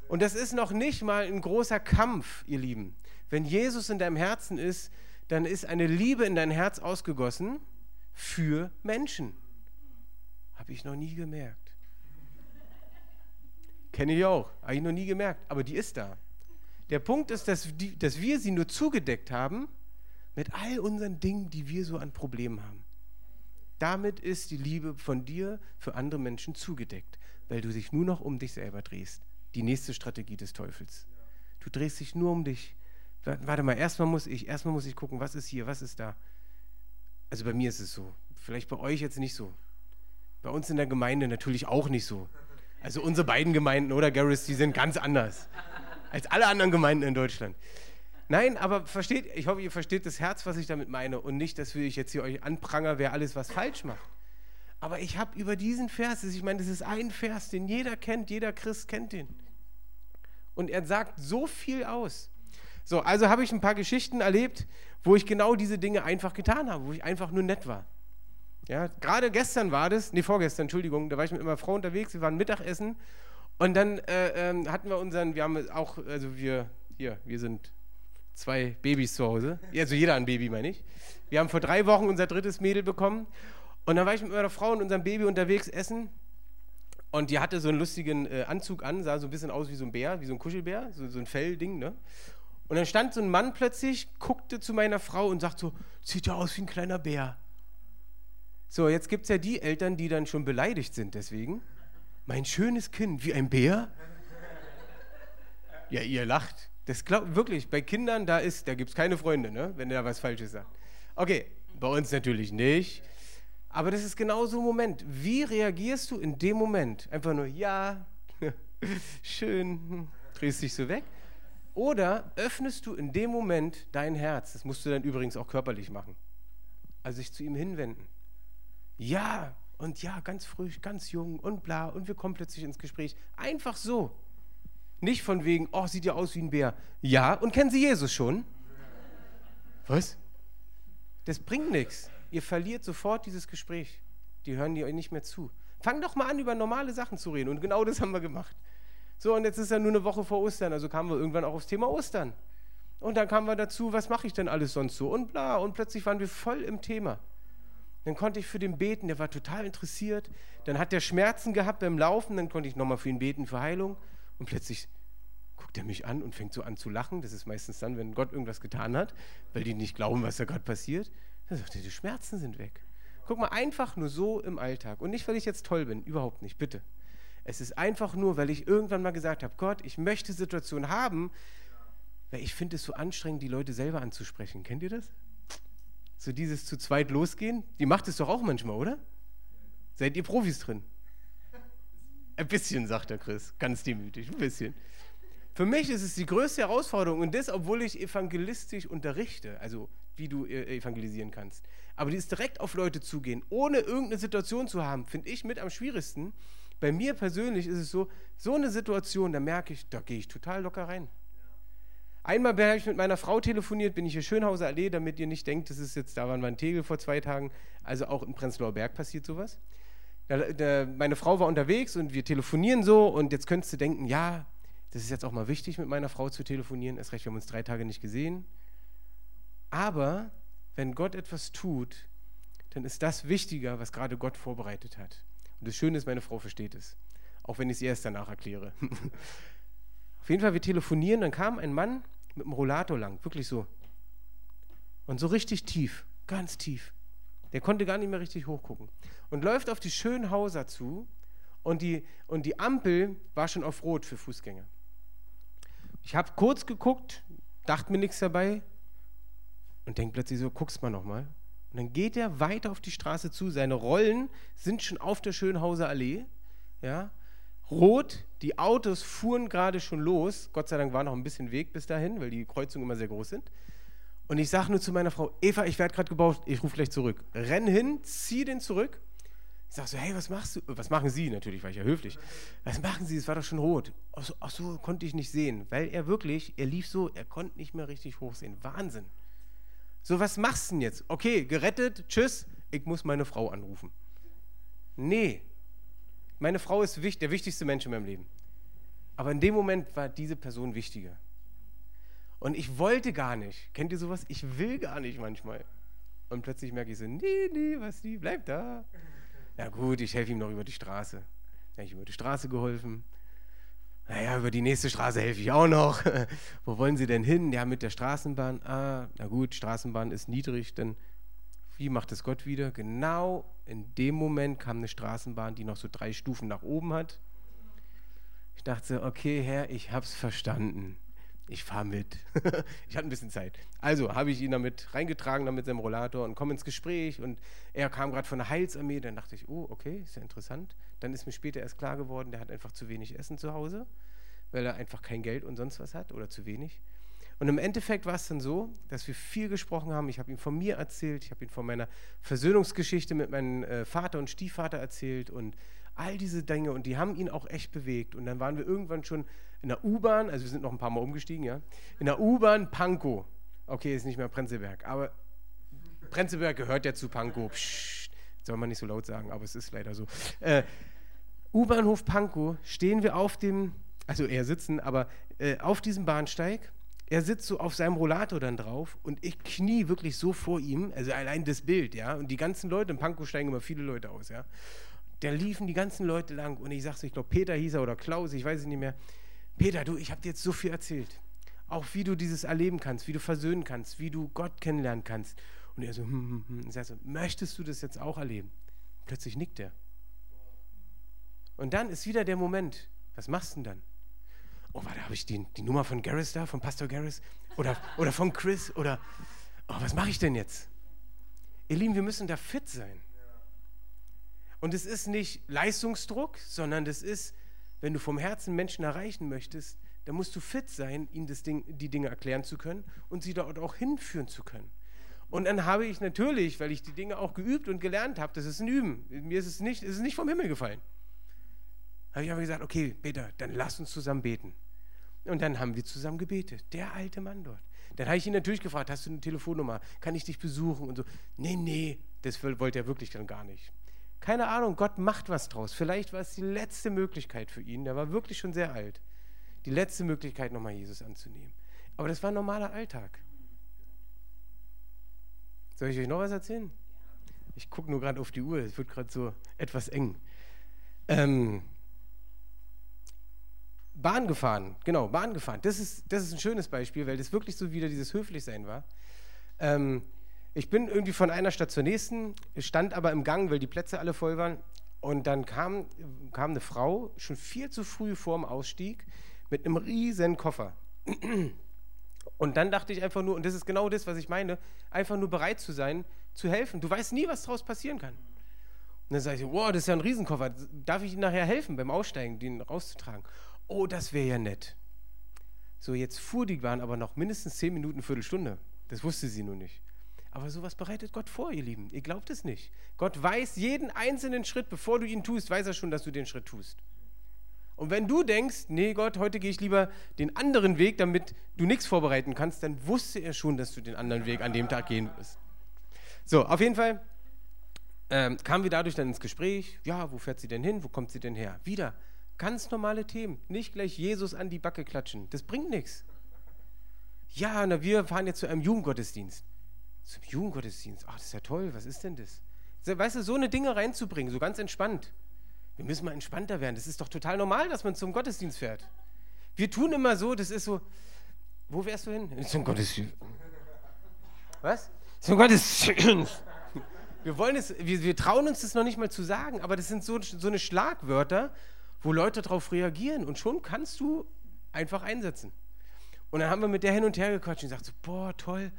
Und das ist noch nicht mal ein großer Kampf, ihr Lieben. Wenn Jesus in deinem Herzen ist, dann ist eine Liebe in dein Herz ausgegossen für Menschen. Habe ich noch nie gemerkt. Kenne ich auch, habe ich noch nie gemerkt, aber die ist da. Der Punkt ist, dass, die, dass wir sie nur zugedeckt haben mit all unseren Dingen, die wir so an Problemen haben. Damit ist die Liebe von dir für andere Menschen zugedeckt, weil du dich nur noch um dich selber drehst. Die nächste Strategie des Teufels. Du drehst dich nur um dich. Warte mal, erstmal muss ich, erstmal muss ich gucken, was ist hier, was ist da. Also bei mir ist es so. Vielleicht bei euch jetzt nicht so. Bei uns in der Gemeinde natürlich auch nicht so. Also unsere beiden Gemeinden, oder Garris, die sind ganz anders als alle anderen Gemeinden in Deutschland. Nein, aber versteht, ich hoffe, ihr versteht das Herz, was ich damit meine und nicht, dass ich jetzt hier euch anpranger, wer alles was falsch macht. Aber ich habe über diesen Vers, ich meine, das ist ein Vers, den jeder kennt, jeder Christ kennt den. Und er sagt so viel aus. So, also habe ich ein paar Geschichten erlebt, wo ich genau diese Dinge einfach getan habe, wo ich einfach nur nett war. Ja, gerade gestern war das, nee, vorgestern, Entschuldigung, da war ich mit meiner Frau unterwegs, wir waren Mittagessen und dann äh, ähm, hatten wir unseren, wir haben auch, also wir, hier, wir sind zwei Babys zu Hause, also jeder ein Baby, meine ich. Wir haben vor drei Wochen unser drittes Mädel bekommen und dann war ich mit meiner Frau und unserem Baby unterwegs essen und die hatte so einen lustigen äh, Anzug an, sah so ein bisschen aus wie so ein Bär, wie so ein Kuschelbär, so, so ein Fellding, ne? Und dann stand so ein Mann plötzlich, guckte zu meiner Frau und sagt so, sieht ja aus wie ein kleiner Bär. So, jetzt gibt es ja die Eltern, die dann schon beleidigt sind deswegen. Mein schönes Kind, wie ein Bär? Ja, ihr lacht. Das glaubt wirklich, bei Kindern, da ist, da gibt es keine Freunde, ne? wenn der was Falsches sagt. Okay, bei uns natürlich nicht. Aber das ist genau so ein Moment. Wie reagierst du in dem Moment? Einfach nur, ja, schön, hm, drehst dich so weg? Oder öffnest du in dem Moment dein Herz, das musst du dann übrigens auch körperlich machen, also sich zu ihm hinwenden. Ja, und ja, ganz frisch, ganz jung und bla, und wir kommen plötzlich ins Gespräch. Einfach so. Nicht von wegen, oh, sieht ja aus wie ein Bär. Ja, und kennen Sie Jesus schon? Was? Das bringt nichts. Ihr verliert sofort dieses Gespräch. Die hören dir nicht mehr zu. Fang doch mal an, über normale Sachen zu reden. Und genau das haben wir gemacht. So, und jetzt ist ja nur eine Woche vor Ostern, also kamen wir irgendwann auch aufs Thema Ostern. Und dann kamen wir dazu, was mache ich denn alles sonst so? Und bla, und plötzlich waren wir voll im Thema. Dann konnte ich für den beten, der war total interessiert. Dann hat der Schmerzen gehabt beim Laufen, dann konnte ich nochmal für ihn beten, für Heilung. Und plötzlich guckt er mich an und fängt so an zu lachen. Das ist meistens dann, wenn Gott irgendwas getan hat, weil die nicht glauben, was da gerade passiert. Dann sagt er, die Schmerzen sind weg. Guck mal, einfach nur so im Alltag. Und nicht, weil ich jetzt toll bin, überhaupt nicht, bitte. Es ist einfach nur, weil ich irgendwann mal gesagt habe, Gott, ich möchte Situationen haben, weil ich finde es so anstrengend, die Leute selber anzusprechen. Kennt ihr das? So dieses zu zweit losgehen. Die macht es doch auch manchmal, oder? Seid ihr Profis drin? Ein bisschen, sagt der Chris, ganz demütig, ein bisschen. Für mich ist es die größte Herausforderung und das, obwohl ich evangelistisch unterrichte, also wie du äh, evangelisieren kannst. Aber dieses direkt auf Leute zugehen, ohne irgendeine Situation zu haben, finde ich mit am schwierigsten. Bei mir persönlich ist es so, so eine Situation, da merke ich, da gehe ich total locker rein. Einmal habe ich mit meiner Frau telefoniert, bin ich hier Schönhauser Allee, damit ihr nicht denkt, das ist jetzt, da waren wir in Tegel vor zwei Tagen, also auch in Prenzlauer Berg passiert sowas. Da, da, meine Frau war unterwegs und wir telefonieren so und jetzt könntest du denken, ja, das ist jetzt auch mal wichtig, mit meiner Frau zu telefonieren. Erst recht, wir haben uns drei Tage nicht gesehen. Aber wenn Gott etwas tut, dann ist das wichtiger, was gerade Gott vorbereitet hat. Und das Schöne ist, meine Frau versteht es. Auch wenn ich es erst danach erkläre. Auf jeden Fall, wir telefonieren, dann kam ein Mann mit einem Rollator lang, wirklich so. Und so richtig tief, ganz tief. Der konnte gar nicht mehr richtig hochgucken. Und läuft auf die Schönhauser zu und die, und die Ampel war schon auf Rot für Fußgänger. Ich habe kurz geguckt, dachte mir nichts dabei und denke plötzlich so, guck's mal nochmal. Und dann geht er weiter auf die Straße zu. Seine Rollen sind schon auf der Schönhauser Allee. Ja, rot, die Autos fuhren gerade schon los. Gott sei Dank war noch ein bisschen Weg bis dahin, weil die Kreuzungen immer sehr groß sind. Und ich sage nur zu meiner Frau, Eva, ich werde gerade gebaut, ich rufe gleich zurück. Renn hin, zieh den zurück ich sage so, hey, was machst du? Was machen Sie? Natürlich war ich ja höflich. Was machen Sie? Es war doch schon rot. Ach so, ach so, konnte ich nicht sehen. Weil er wirklich, er lief so, er konnte nicht mehr richtig hochsehen. Wahnsinn. So, was machst du denn jetzt? Okay, gerettet, tschüss, ich muss meine Frau anrufen. Nee, meine Frau ist der wichtigste Mensch in meinem Leben. Aber in dem Moment war diese Person wichtiger. Und ich wollte gar nicht. Kennt ihr sowas? Ich will gar nicht manchmal. Und plötzlich merke ich so, nee, nee, was die, bleib da. Ja gut, ich helfe ihm noch über die Straße. Dann habe ich ihm über die Straße geholfen. Naja, über die nächste Straße helfe ich auch noch. Wo wollen Sie denn hin? Ja, mit der Straßenbahn. Ah, na gut, Straßenbahn ist niedrig, dann wie macht es Gott wieder? Genau in dem Moment kam eine Straßenbahn, die noch so drei Stufen nach oben hat. Ich dachte okay, Herr, ich hab's verstanden ich fahre mit. ich hatte ein bisschen Zeit. Also habe ich ihn damit reingetragen, dann mit seinem Rollator und komme ins Gespräch. Und er kam gerade von der Heilsarmee. Dann dachte ich, oh, okay, ist ja interessant. Dann ist mir später erst klar geworden, der hat einfach zu wenig Essen zu Hause, weil er einfach kein Geld und sonst was hat oder zu wenig. Und im Endeffekt war es dann so, dass wir viel gesprochen haben. Ich habe ihm von mir erzählt, ich habe ihm von meiner Versöhnungsgeschichte mit meinem äh, Vater und Stiefvater erzählt und all diese Dinge. Und die haben ihn auch echt bewegt. Und dann waren wir irgendwann schon in der U-Bahn, also wir sind noch ein paar Mal umgestiegen, ja, in der U-Bahn Pankow. Okay, ist nicht mehr Prenzlberg, aber Prenzlberg gehört ja zu Pankow. Psst, soll man nicht so laut sagen, aber es ist leider so. Äh, U-Bahnhof Pankow stehen wir auf dem, also er sitzen, aber äh, auf diesem Bahnsteig. Er sitzt so auf seinem Rollator dann drauf und ich knie wirklich so vor ihm, also allein das Bild, ja. Und die ganzen Leute, in Pankow steigen immer viele Leute aus, ja. Da liefen die ganzen Leute lang und ich sag's, ich glaube Peter hieß er oder Klaus, ich weiß es nicht mehr. Peter, du, ich habe dir jetzt so viel erzählt. Auch wie du dieses erleben kannst, wie du versöhnen kannst, wie du Gott kennenlernen kannst. Und er so, hm, hm, hm. Und sagt so, möchtest du das jetzt auch erleben? Plötzlich nickt er. Und dann ist wieder der Moment, was machst du denn dann? Oh, warte, habe ich die, die Nummer von Garris da, von Pastor Garris? Oder, oder von Chris? Oder, oh, was mache ich denn jetzt? Ihr Lieben, wir müssen da fit sein. Und es ist nicht Leistungsdruck, sondern das ist wenn du vom Herzen Menschen erreichen möchtest, dann musst du fit sein, ihnen das Ding, die Dinge erklären zu können und sie dort auch hinführen zu können. Und dann habe ich natürlich, weil ich die Dinge auch geübt und gelernt habe, das ist ein Üben. Mir ist es nicht, ist es nicht vom Himmel gefallen. Habe ich aber gesagt, okay, Peter, dann lass uns zusammen beten. Und dann haben wir zusammen gebetet. Der alte Mann dort. Dann habe ich ihn natürlich gefragt, hast du eine Telefonnummer? Kann ich dich besuchen? Und so, nee, nee, das wollte er wirklich dann gar nicht. Keine Ahnung, Gott macht was draus. Vielleicht war es die letzte Möglichkeit für ihn. Der war wirklich schon sehr alt. Die letzte Möglichkeit, nochmal Jesus anzunehmen. Aber das war ein normaler Alltag. Soll ich euch noch was erzählen? Ich gucke nur gerade auf die Uhr, es wird gerade so etwas eng. Ähm, Bahn gefahren, genau, Bahn gefahren. Das ist, das ist ein schönes Beispiel, weil das wirklich so wieder dieses Höflichsein war. Ähm, ich bin irgendwie von einer Stadt zur nächsten, stand aber im Gang, weil die Plätze alle voll waren. Und dann kam, kam eine Frau schon viel zu früh vorm Ausstieg mit einem riesen Koffer. Und dann dachte ich einfach nur, und das ist genau das, was ich meine, einfach nur bereit zu sein, zu helfen. Du weißt nie, was daraus passieren kann. Und dann sage ich, wow, das ist ja ein Riesenkoffer. Darf ich Ihnen nachher helfen beim Aussteigen, den rauszutragen? Oh, das wäre ja nett. So, jetzt fuhr die Bahn aber noch mindestens zehn Minuten, Viertelstunde. Das wusste sie nur nicht. Aber sowas bereitet Gott vor, ihr Lieben. Ihr glaubt es nicht. Gott weiß jeden einzelnen Schritt, bevor du ihn tust, weiß er schon, dass du den Schritt tust. Und wenn du denkst, nee Gott, heute gehe ich lieber den anderen Weg, damit du nichts vorbereiten kannst, dann wusste er schon, dass du den anderen Weg an dem Tag gehen wirst. So, auf jeden Fall ähm, kamen wir dadurch dann ins Gespräch. Ja, wo fährt sie denn hin? Wo kommt sie denn her? Wieder ganz normale Themen. Nicht gleich Jesus an die Backe klatschen. Das bringt nichts. Ja, na, wir fahren jetzt zu einem Jugendgottesdienst. Zum Jugendgottesdienst? Ach, das ist ja toll. Was ist denn das? Weißt du, so eine Dinge reinzubringen, so ganz entspannt. Wir müssen mal entspannter werden. Das ist doch total normal, dass man zum Gottesdienst fährt. Wir tun immer so, das ist so. Wo wärst du hin? Zum Gottesdienst. Was? Zum Gottesdienst. Wir, wollen es, wir, wir trauen uns das noch nicht mal zu sagen, aber das sind so, so eine Schlagwörter, wo Leute darauf reagieren und schon kannst du einfach einsetzen. Und dann haben wir mit der hin und her gequatscht und gesagt so, boah, toll,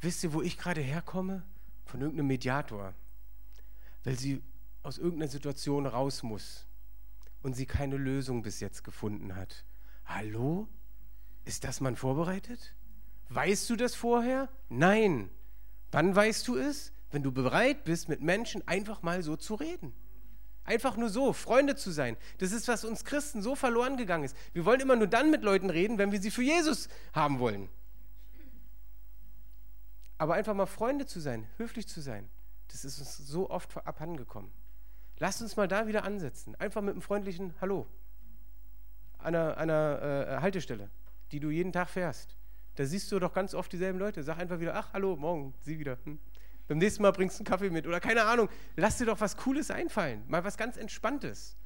wisst ihr, wo ich gerade herkomme? Von irgendeinem Mediator. Weil sie aus irgendeiner Situation raus muss und sie keine Lösung bis jetzt gefunden hat. Hallo? Ist das man vorbereitet? Weißt du das vorher? Nein. Wann weißt du es? Wenn du bereit bist, mit Menschen einfach mal so zu reden. Einfach nur so, Freunde zu sein. Das ist, was uns Christen so verloren gegangen ist. Wir wollen immer nur dann mit Leuten reden, wenn wir sie für Jesus haben wollen. Aber einfach mal Freunde zu sein, höflich zu sein, das ist uns so oft abhandengekommen. Lasst uns mal da wieder ansetzen. Einfach mit einem freundlichen Hallo. An einer, einer äh, Haltestelle, die du jeden Tag fährst. Da siehst du doch ganz oft dieselben Leute. Sag einfach wieder, ach, hallo, morgen, sie wieder. Hm. Beim nächsten Mal bringst du einen Kaffee mit oder keine Ahnung. Lass dir doch was Cooles einfallen. Mal was ganz Entspanntes.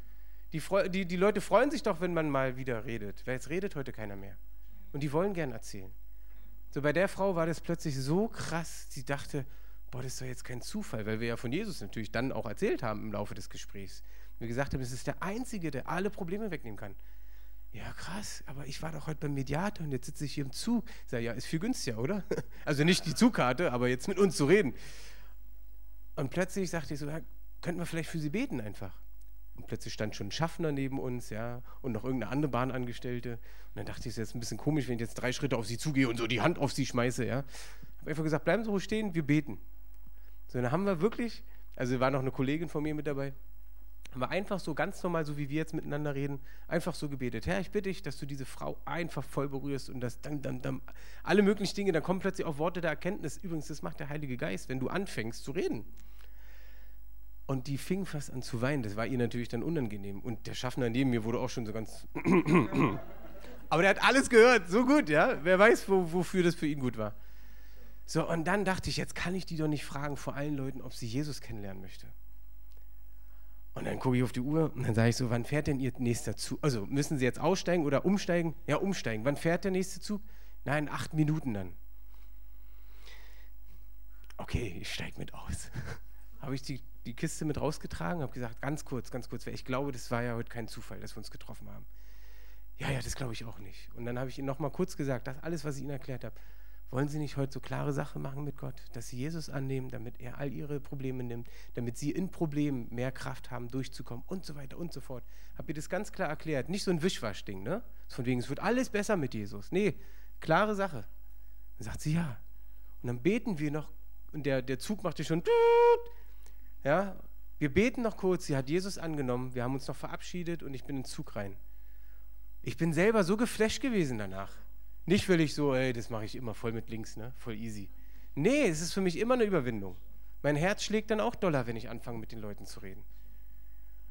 Die, die, die Leute freuen sich doch, wenn man mal wieder redet. Weil jetzt redet heute keiner mehr. Und die wollen gern erzählen. So bei der Frau war das plötzlich so krass, sie dachte, boah, das ist doch jetzt kein Zufall, weil wir ja von Jesus natürlich dann auch erzählt haben im Laufe des Gesprächs. Wir gesagt haben, es ist der Einzige, der alle Probleme wegnehmen kann. Ja, krass, aber ich war doch heute beim Mediator und jetzt sitze ich hier im Zug. Ich sage, ja, ist viel günstiger, oder? Also nicht die Zugkarte, aber jetzt mit uns zu reden. Und plötzlich sagte ich so, ja, könnten wir vielleicht für Sie beten einfach. Und plötzlich stand schon ein Schaffner neben uns, ja, und noch irgendeine andere Bahnangestellte. Und dann dachte ich, es ist jetzt ein bisschen komisch, wenn ich jetzt drei Schritte auf sie zugehe und so die Hand auf sie schmeiße, ja. Ich habe einfach gesagt, bleiben Sie ruhig stehen, wir beten. So, dann haben wir wirklich, also war noch eine Kollegin von mir mit dabei, haben wir einfach so ganz normal, so wie wir jetzt miteinander reden, einfach so gebetet. Herr, ich bitte dich, dass du diese Frau einfach voll berührst und das dann, dann, dann, alle möglichen Dinge, dann kommen plötzlich auch Worte der Erkenntnis. Übrigens, das macht der Heilige Geist, wenn du anfängst zu reden. Und die fing fast an zu weinen. Das war ihr natürlich dann unangenehm. Und der Schaffner neben mir wurde auch schon so ganz. Aber der hat alles gehört, so gut, ja. Wer weiß, wo, wofür das für ihn gut war. So, und dann dachte ich, jetzt kann ich die doch nicht fragen vor allen Leuten, ob sie Jesus kennenlernen möchte. Und dann gucke ich auf die Uhr und dann sage ich so, wann fährt denn Ihr nächster Zug? Also müssen Sie jetzt aussteigen oder umsteigen? Ja, umsteigen. Wann fährt der nächste Zug? Nein, acht Minuten dann. Okay, ich steige mit aus. habe ich die, die Kiste mit rausgetragen, habe gesagt, ganz kurz, ganz kurz, weil ich glaube, das war ja heute kein Zufall, dass wir uns getroffen haben. Ja, ja, das glaube ich auch nicht. Und dann habe ich Ihnen nochmal kurz gesagt, das alles, was ich Ihnen erklärt habe, Wollen Sie nicht heute so klare Sachen machen mit Gott, dass Sie Jesus annehmen, damit er all Ihre Probleme nimmt, damit Sie in Problemen mehr Kraft haben, durchzukommen und so weiter und so fort. Habt ihr das ganz klar erklärt? Nicht so ein Wischwaschding, ne? Von wegen, es wird alles besser mit Jesus. Nee, klare Sache. Dann sagt sie ja. Und dann beten wir noch, und der, der Zug machte schon, ja, wir beten noch kurz, sie hat Jesus angenommen, wir haben uns noch verabschiedet und ich bin in den Zug rein. Ich bin selber so geflasht gewesen danach. Nicht weil ich so, ey, das mache ich immer voll mit links, ne? Voll easy. Nee, es ist für mich immer eine Überwindung. Mein Herz schlägt dann auch doller, wenn ich anfange, mit den Leuten zu reden.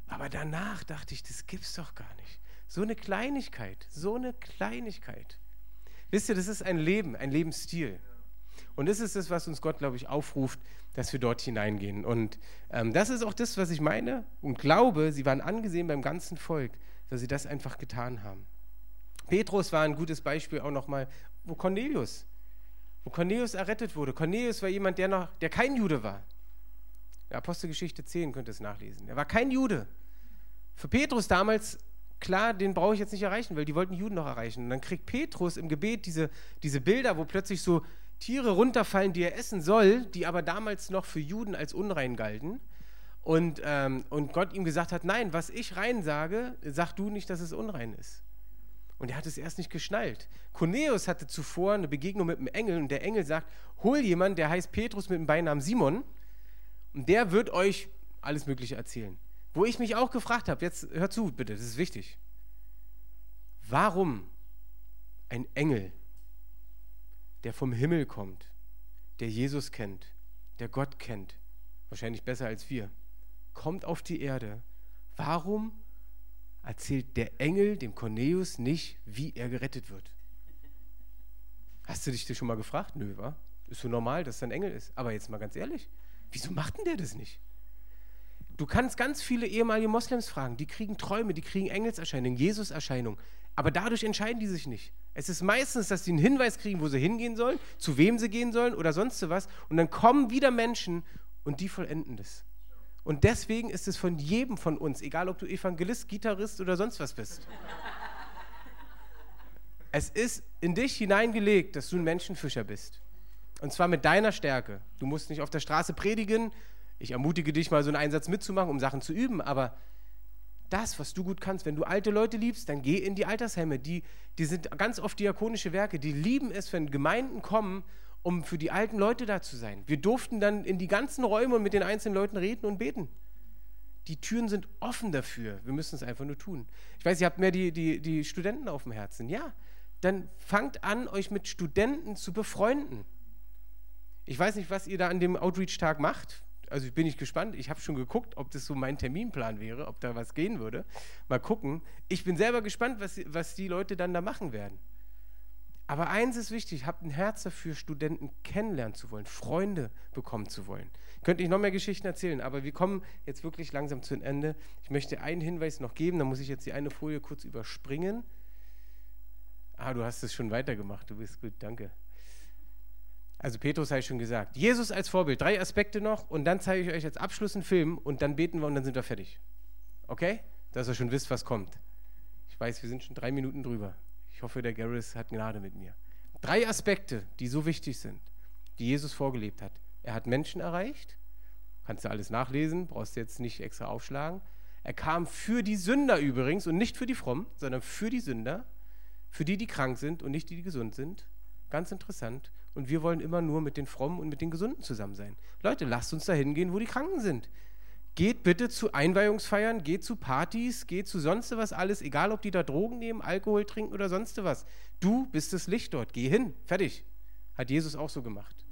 Aber danach dachte ich, das gibt's doch gar nicht. So eine Kleinigkeit, so eine Kleinigkeit. Wisst ihr, das ist ein Leben, ein Lebensstil. Und das ist das, was uns Gott, glaube ich, aufruft, dass wir dort hineingehen. Und ähm, das ist auch das, was ich meine und glaube, sie waren angesehen beim ganzen Volk, dass sie das einfach getan haben. Petrus war ein gutes Beispiel auch nochmal, wo Cornelius, wo Cornelius errettet wurde. Cornelius war jemand, der, noch, der kein Jude war. Der Apostelgeschichte 10 könnt ihr es nachlesen. Er war kein Jude. Für Petrus damals, klar, den brauche ich jetzt nicht erreichen, weil die wollten Juden noch erreichen. Und dann kriegt Petrus im Gebet diese, diese Bilder, wo plötzlich so Tiere runterfallen, die er essen soll, die aber damals noch für Juden als unrein galten. Und, ähm, und Gott ihm gesagt hat, nein, was ich rein sage, sag du nicht, dass es unrein ist. Und er hat es erst nicht geschnallt. Cornelius hatte zuvor eine Begegnung mit einem Engel und der Engel sagt, hol jemanden, der heißt Petrus mit dem Beinamen Simon und der wird euch alles Mögliche erzählen. Wo ich mich auch gefragt habe, jetzt hör zu bitte, das ist wichtig. Warum ein Engel der vom Himmel kommt, der Jesus kennt, der Gott kennt, wahrscheinlich besser als wir, kommt auf die Erde. Warum erzählt der Engel dem Cornelius nicht, wie er gerettet wird? Hast du dich das schon mal gefragt? Nö, wa? Ist so normal, dass es ein Engel ist. Aber jetzt mal ganz ehrlich, wieso macht denn der das nicht? Du kannst ganz viele ehemalige Moslems fragen, die kriegen Träume, die kriegen Engelserscheinungen, Jesuserscheinungen. Aber dadurch entscheiden die sich nicht. Es ist meistens, dass sie einen Hinweis kriegen, wo sie hingehen sollen, zu wem sie gehen sollen oder sonst was. Und dann kommen wieder Menschen und die vollenden das. Und deswegen ist es von jedem von uns, egal ob du Evangelist, Gitarrist oder sonst was bist. es ist in dich hineingelegt, dass du ein Menschenfischer bist. Und zwar mit deiner Stärke. Du musst nicht auf der Straße predigen. Ich ermutige dich mal, so einen Einsatz mitzumachen, um Sachen zu üben. Aber das, was du gut kannst. Wenn du alte Leute liebst, dann geh in die Altersheime. Die, die sind ganz oft diakonische Werke. Die lieben es, wenn Gemeinden kommen, um für die alten Leute da zu sein. Wir durften dann in die ganzen Räume mit den einzelnen Leuten reden und beten. Die Türen sind offen dafür. Wir müssen es einfach nur tun. Ich weiß, ihr habt mehr die, die, die Studenten auf dem Herzen. Ja, dann fangt an, euch mit Studenten zu befreunden. Ich weiß nicht, was ihr da an dem Outreach-Tag macht also bin ich gespannt. Ich habe schon geguckt, ob das so mein Terminplan wäre, ob da was gehen würde. Mal gucken. Ich bin selber gespannt, was, was die Leute dann da machen werden. Aber eins ist wichtig, habt ein Herz dafür, Studenten kennenlernen zu wollen, Freunde bekommen zu wollen. Könnte ich noch mehr Geschichten erzählen, aber wir kommen jetzt wirklich langsam zu einem Ende. Ich möchte einen Hinweis noch geben, da muss ich jetzt die eine Folie kurz überspringen. Ah, du hast es schon weitergemacht, du bist gut, danke. Also Petrus habe ich schon gesagt. Jesus als Vorbild, drei Aspekte noch und dann zeige ich euch als Abschluss einen Film und dann beten wir und dann sind wir fertig. Okay? Dass ihr schon wisst, was kommt. Ich weiß, wir sind schon drei Minuten drüber. Ich hoffe, der Garris hat Gnade mit mir. Drei Aspekte, die so wichtig sind, die Jesus vorgelebt hat. Er hat Menschen erreicht, kannst du alles nachlesen, brauchst du jetzt nicht extra aufschlagen. Er kam für die Sünder übrigens und nicht für die Frommen, sondern für die Sünder, für die, die krank sind und nicht die, die gesund sind. Ganz interessant und wir wollen immer nur mit den Frommen und mit den Gesunden zusammen sein. Leute, lasst uns da hingehen, wo die Kranken sind. Geht bitte zu Einweihungsfeiern, geht zu Partys, geht zu sonst was alles, egal ob die da Drogen nehmen, Alkohol trinken oder sonst was. Du bist das Licht dort, geh hin, fertig. Hat Jesus auch so gemacht.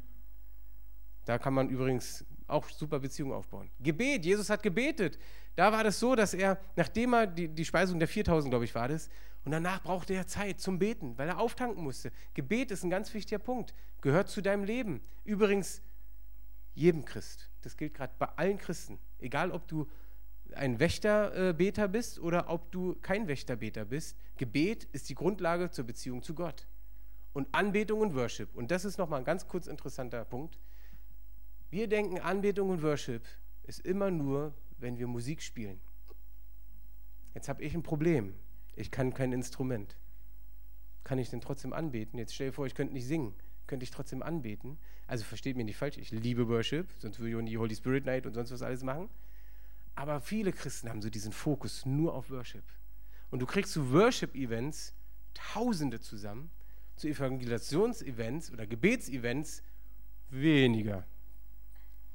Da kann man übrigens auch super Beziehungen aufbauen. Gebet, Jesus hat gebetet. Da war das so, dass er, nachdem er die, die Speisung der 4000, glaube ich, war das, und danach brauchte er Zeit zum Beten, weil er auftanken musste. Gebet ist ein ganz wichtiger Punkt, gehört zu deinem Leben. Übrigens, jedem Christ. Das gilt gerade bei allen Christen. Egal, ob du ein Wächterbeter bist oder ob du kein Wächterbeter bist. Gebet ist die Grundlage zur Beziehung zu Gott. Und Anbetung und Worship. Und das ist nochmal ein ganz kurz interessanter Punkt. Wir denken, Anbetung und Worship ist immer nur, wenn wir Musik spielen. Jetzt habe ich ein Problem. Ich kann kein Instrument. Kann ich denn trotzdem anbeten? Jetzt stell dir vor, ich könnte nicht singen. Könnte ich trotzdem anbeten. Also versteht mich nicht falsch, ich liebe Worship, sonst würde ich auch nie Holy Spirit Night und sonst was alles machen. Aber viele Christen haben so diesen Fokus nur auf Worship. Und du kriegst zu Worship-Events Tausende zusammen, zu Evangelisationsevents oder Gebetsevents weniger.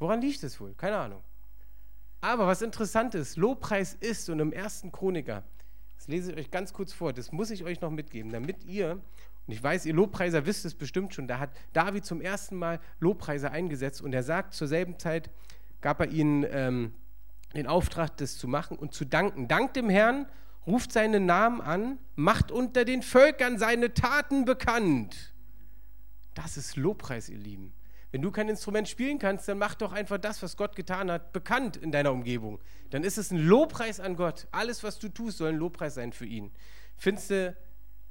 Woran liegt es wohl? Keine Ahnung. Aber was interessant ist, Lobpreis ist und im ersten Chroniker, das lese ich euch ganz kurz vor, das muss ich euch noch mitgeben, damit ihr, und ich weiß, ihr Lobpreiser wisst es bestimmt schon, da hat David zum ersten Mal Lobpreiser eingesetzt und er sagt, zur selben Zeit gab er ihnen ähm, den Auftrag, das zu machen und zu danken. Dankt dem Herrn, ruft seinen Namen an, macht unter den Völkern seine Taten bekannt. Das ist Lobpreis, ihr Lieben. Wenn du kein Instrument spielen kannst, dann mach doch einfach das, was Gott getan hat, bekannt in deiner Umgebung. Dann ist es ein Lobpreis an Gott. Alles, was du tust, soll ein Lobpreis sein für ihn. Findest du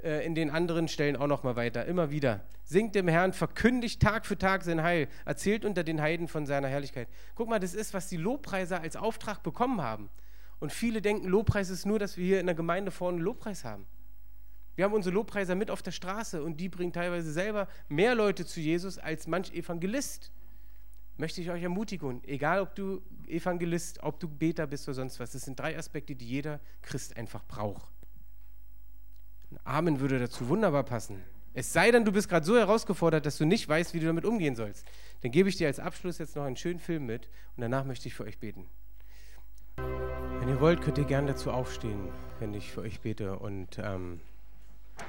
äh, in den anderen Stellen auch noch mal weiter, immer wieder. Singt dem Herrn, verkündigt Tag für Tag sein Heil, erzählt unter den Heiden von seiner Herrlichkeit. Guck mal, das ist, was die Lobpreiser als Auftrag bekommen haben. Und viele denken, Lobpreis ist nur, dass wir hier in der Gemeinde vorne Lobpreis haben. Wir haben unsere Lobpreiser mit auf der Straße und die bringen teilweise selber mehr Leute zu Jesus als manch Evangelist. Möchte ich euch ermutigen, egal ob du Evangelist, ob du Beter bist oder sonst was, das sind drei Aspekte, die jeder Christ einfach braucht. Amen würde dazu wunderbar passen. Es sei denn, du bist gerade so herausgefordert, dass du nicht weißt, wie du damit umgehen sollst. Dann gebe ich dir als Abschluss jetzt noch einen schönen Film mit und danach möchte ich für euch beten. Wenn ihr wollt, könnt ihr gerne dazu aufstehen, wenn ich für euch bete und ähm,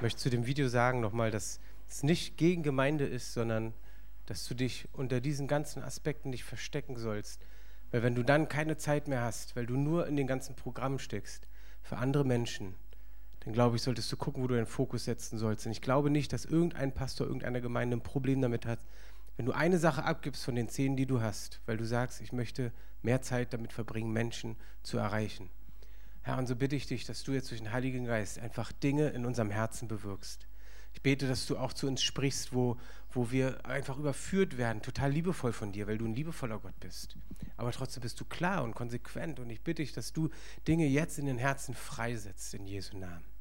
möchte zu dem Video sagen nochmal, dass es nicht gegen Gemeinde ist, sondern dass du dich unter diesen ganzen Aspekten nicht verstecken sollst. Weil wenn du dann keine Zeit mehr hast, weil du nur in den ganzen Programmen steckst, für andere Menschen, dann glaube ich, solltest du gucken, wo du deinen Fokus setzen sollst. Und ich glaube nicht, dass irgendein Pastor irgendeiner Gemeinde ein Problem damit hat, wenn du eine Sache abgibst von den zehn, die du hast, weil du sagst, ich möchte mehr Zeit damit verbringen, Menschen zu erreichen. Herr, und so bitte ich dich, dass du jetzt durch den Heiligen Geist einfach Dinge in unserem Herzen bewirkst. Ich bete, dass du auch zu uns sprichst, wo, wo wir einfach überführt werden, total liebevoll von dir, weil du ein liebevoller Gott bist. Aber trotzdem bist du klar und konsequent. Und ich bitte dich, dass du Dinge jetzt in den Herzen freisetzt, in Jesu Namen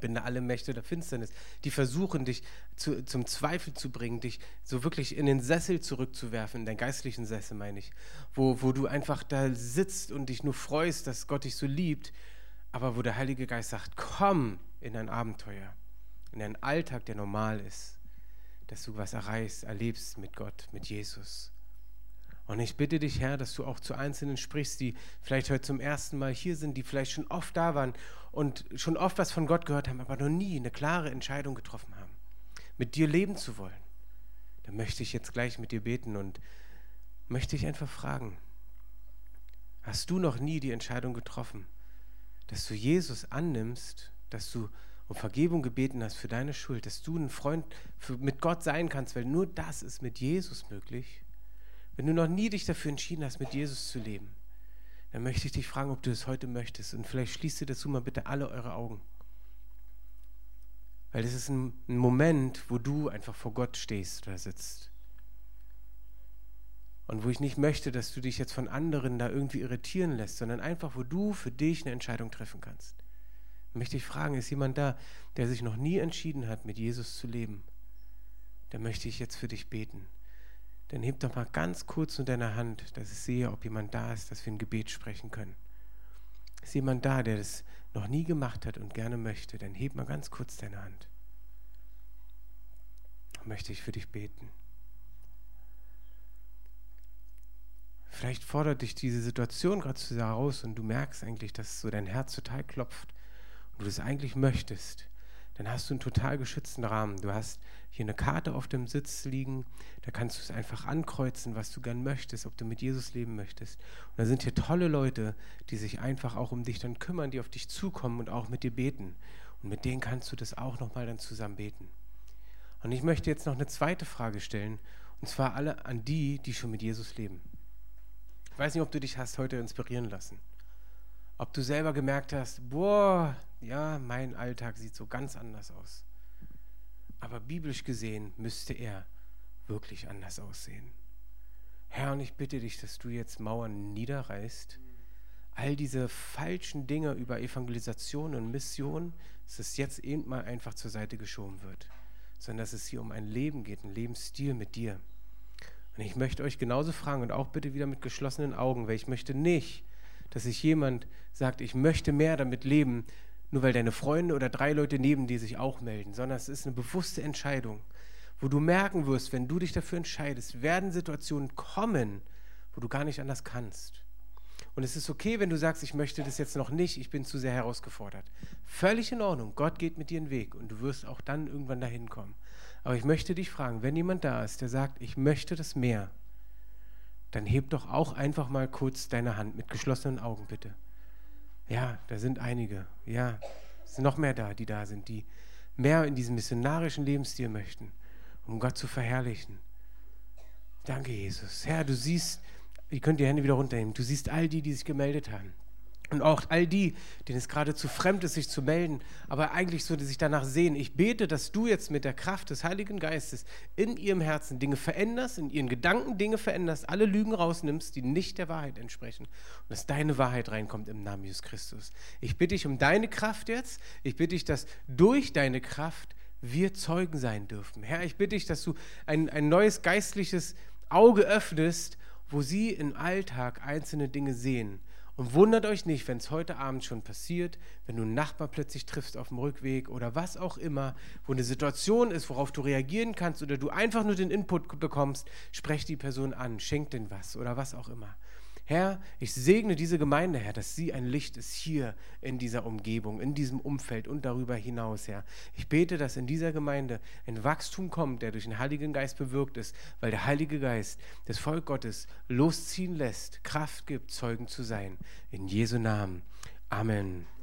binde alle Mächte der Finsternis, die versuchen, dich zu, zum Zweifel zu bringen, dich so wirklich in den Sessel zurückzuwerfen, in deinen geistlichen Sessel meine ich, wo, wo du einfach da sitzt und dich nur freust, dass Gott dich so liebt, aber wo der Heilige Geist sagt, komm in ein Abenteuer, in einen Alltag, der normal ist, dass du was erreichst, erlebst mit Gott, mit Jesus. Und ich bitte dich, Herr, dass du auch zu Einzelnen sprichst, die vielleicht heute zum ersten Mal hier sind, die vielleicht schon oft da waren und schon oft was von Gott gehört haben, aber noch nie eine klare Entscheidung getroffen haben, mit dir leben zu wollen. Da möchte ich jetzt gleich mit dir beten und möchte ich einfach fragen, hast du noch nie die Entscheidung getroffen, dass du Jesus annimmst, dass du um Vergebung gebeten hast für deine Schuld, dass du ein Freund für, mit Gott sein kannst, weil nur das ist mit Jesus möglich? Wenn du noch nie dich dafür entschieden hast, mit Jesus zu leben, dann möchte ich dich fragen, ob du es heute möchtest. Und vielleicht schließt ihr dazu mal bitte alle eure Augen. Weil es ist ein, Moment, wo du einfach vor Gott stehst oder sitzt. Und wo ich nicht möchte, dass du dich jetzt von anderen da irgendwie irritieren lässt, sondern einfach, wo du für dich eine Entscheidung treffen kannst. Möchte ich fragen, ist jemand da, der sich noch nie entschieden hat, mit Jesus zu leben? Dann möchte ich jetzt für dich beten dann heb doch mal ganz kurz nur deine Hand, dass ich sehe, ob jemand da ist, dass wir ein Gebet sprechen können. Ist jemand da, der das noch nie gemacht hat und gerne möchte, dann heb mal ganz kurz deine Hand. Dann möchte ich für dich beten. Vielleicht fordert dich diese Situation gerade zu heraus und du merkst eigentlich, dass so dein Herz total klopft und du das eigentlich möchtest dann hast du einen total geschützten Rahmen. Du hast hier eine Karte auf dem Sitz liegen, da kannst du es einfach ankreuzen, was du gern möchtest, ob du mit Jesus leben möchtest. Und da sind hier tolle Leute, die sich einfach auch um dich dann kümmern, die auf dich zukommen und auch mit dir beten. Und mit denen kannst du das auch nochmal dann zusammen beten. Und ich möchte jetzt noch eine zweite Frage stellen, und zwar alle an die, die schon mit Jesus leben. Ich weiß nicht, ob du dich hast heute inspirieren lassen. Ob du selber gemerkt hast, boah, ja, mein Alltag sieht so ganz anders aus. Aber biblisch gesehen müsste er wirklich anders aussehen. Herr, und ich bitte dich, dass du jetzt Mauern niederreißt. All diese falschen Dinge über Evangelisation und Mission, dass es jetzt eben mal einfach zur Seite geschoben wird. sondern dass es hier um ein Leben geht, ein Lebensstil mit dir. Und ich möchte euch genauso fragen und auch bitte wieder mit geschlossenen Augen, weil ich möchte nicht, dass sich jemand sagt, ich möchte mehr damit leben, nur weil deine Freunde oder drei Leute neben dir sich auch melden, sondern es ist eine bewusste Entscheidung, wo du merken wirst, wenn du dich dafür entscheidest, werden Situationen kommen, wo du gar nicht anders kannst. Und es ist okay, wenn du sagst, ich möchte das jetzt noch nicht, ich bin zu sehr herausgefordert. Völlig in Ordnung. Gott geht mit dir einen Weg und du wirst auch dann irgendwann dahin kommen. Aber ich möchte dich fragen, wenn jemand da ist, der sagt, ich möchte das mehr, dann heb doch auch einfach mal kurz deine Hand mit geschlossenen Augen, bitte. Ja, da sind einige. Ja, es sind noch mehr da, die da sind, die mehr in diesem missionarischen Lebensstil möchten, um Gott zu verherrlichen. Danke, Jesus. Herr, du siehst, ihr könnt die Hände wieder runternehmen. Du siehst all die, die sich gemeldet haben. Und auch all die, denen es gerade zu fremd ist, sich zu melden, aber eigentlich so, die sich danach sehen. Ich bete, dass du jetzt mit der Kraft des Heiligen Geistes in ihrem Herzen Dinge veränderst, in ihren Gedanken Dinge veränderst, alle Lügen rausnimmst, die nicht der Wahrheit entsprechen. Und dass deine Wahrheit reinkommt im Namen Jesus Christus. Ich bitte dich um deine Kraft jetzt. Ich bitte dich, dass durch deine Kraft wir Zeugen sein dürfen. Herr, ich bitte dich, dass du ein, ein neues geistliches Auge öffnest wo sie im Alltag einzelne Dinge sehen. Und wundert euch nicht, wenn es heute Abend schon passiert, wenn du einen Nachbar plötzlich triffst auf dem Rückweg oder was auch immer, wo eine Situation ist, worauf du reagieren kannst oder du einfach nur den Input bekommst, sprech die Person an, schenk den was oder was auch immer. Herr, ich segne diese Gemeinde, Herr, dass sie ein Licht ist hier in dieser Umgebung, in diesem Umfeld und darüber hinaus, Herr. Ich bete, dass in dieser Gemeinde ein Wachstum kommt, der durch den Heiligen Geist bewirkt ist, weil der Heilige Geist das Volk Gottes losziehen lässt, Kraft gibt, Zeugen zu sein. In Jesu Namen. Amen.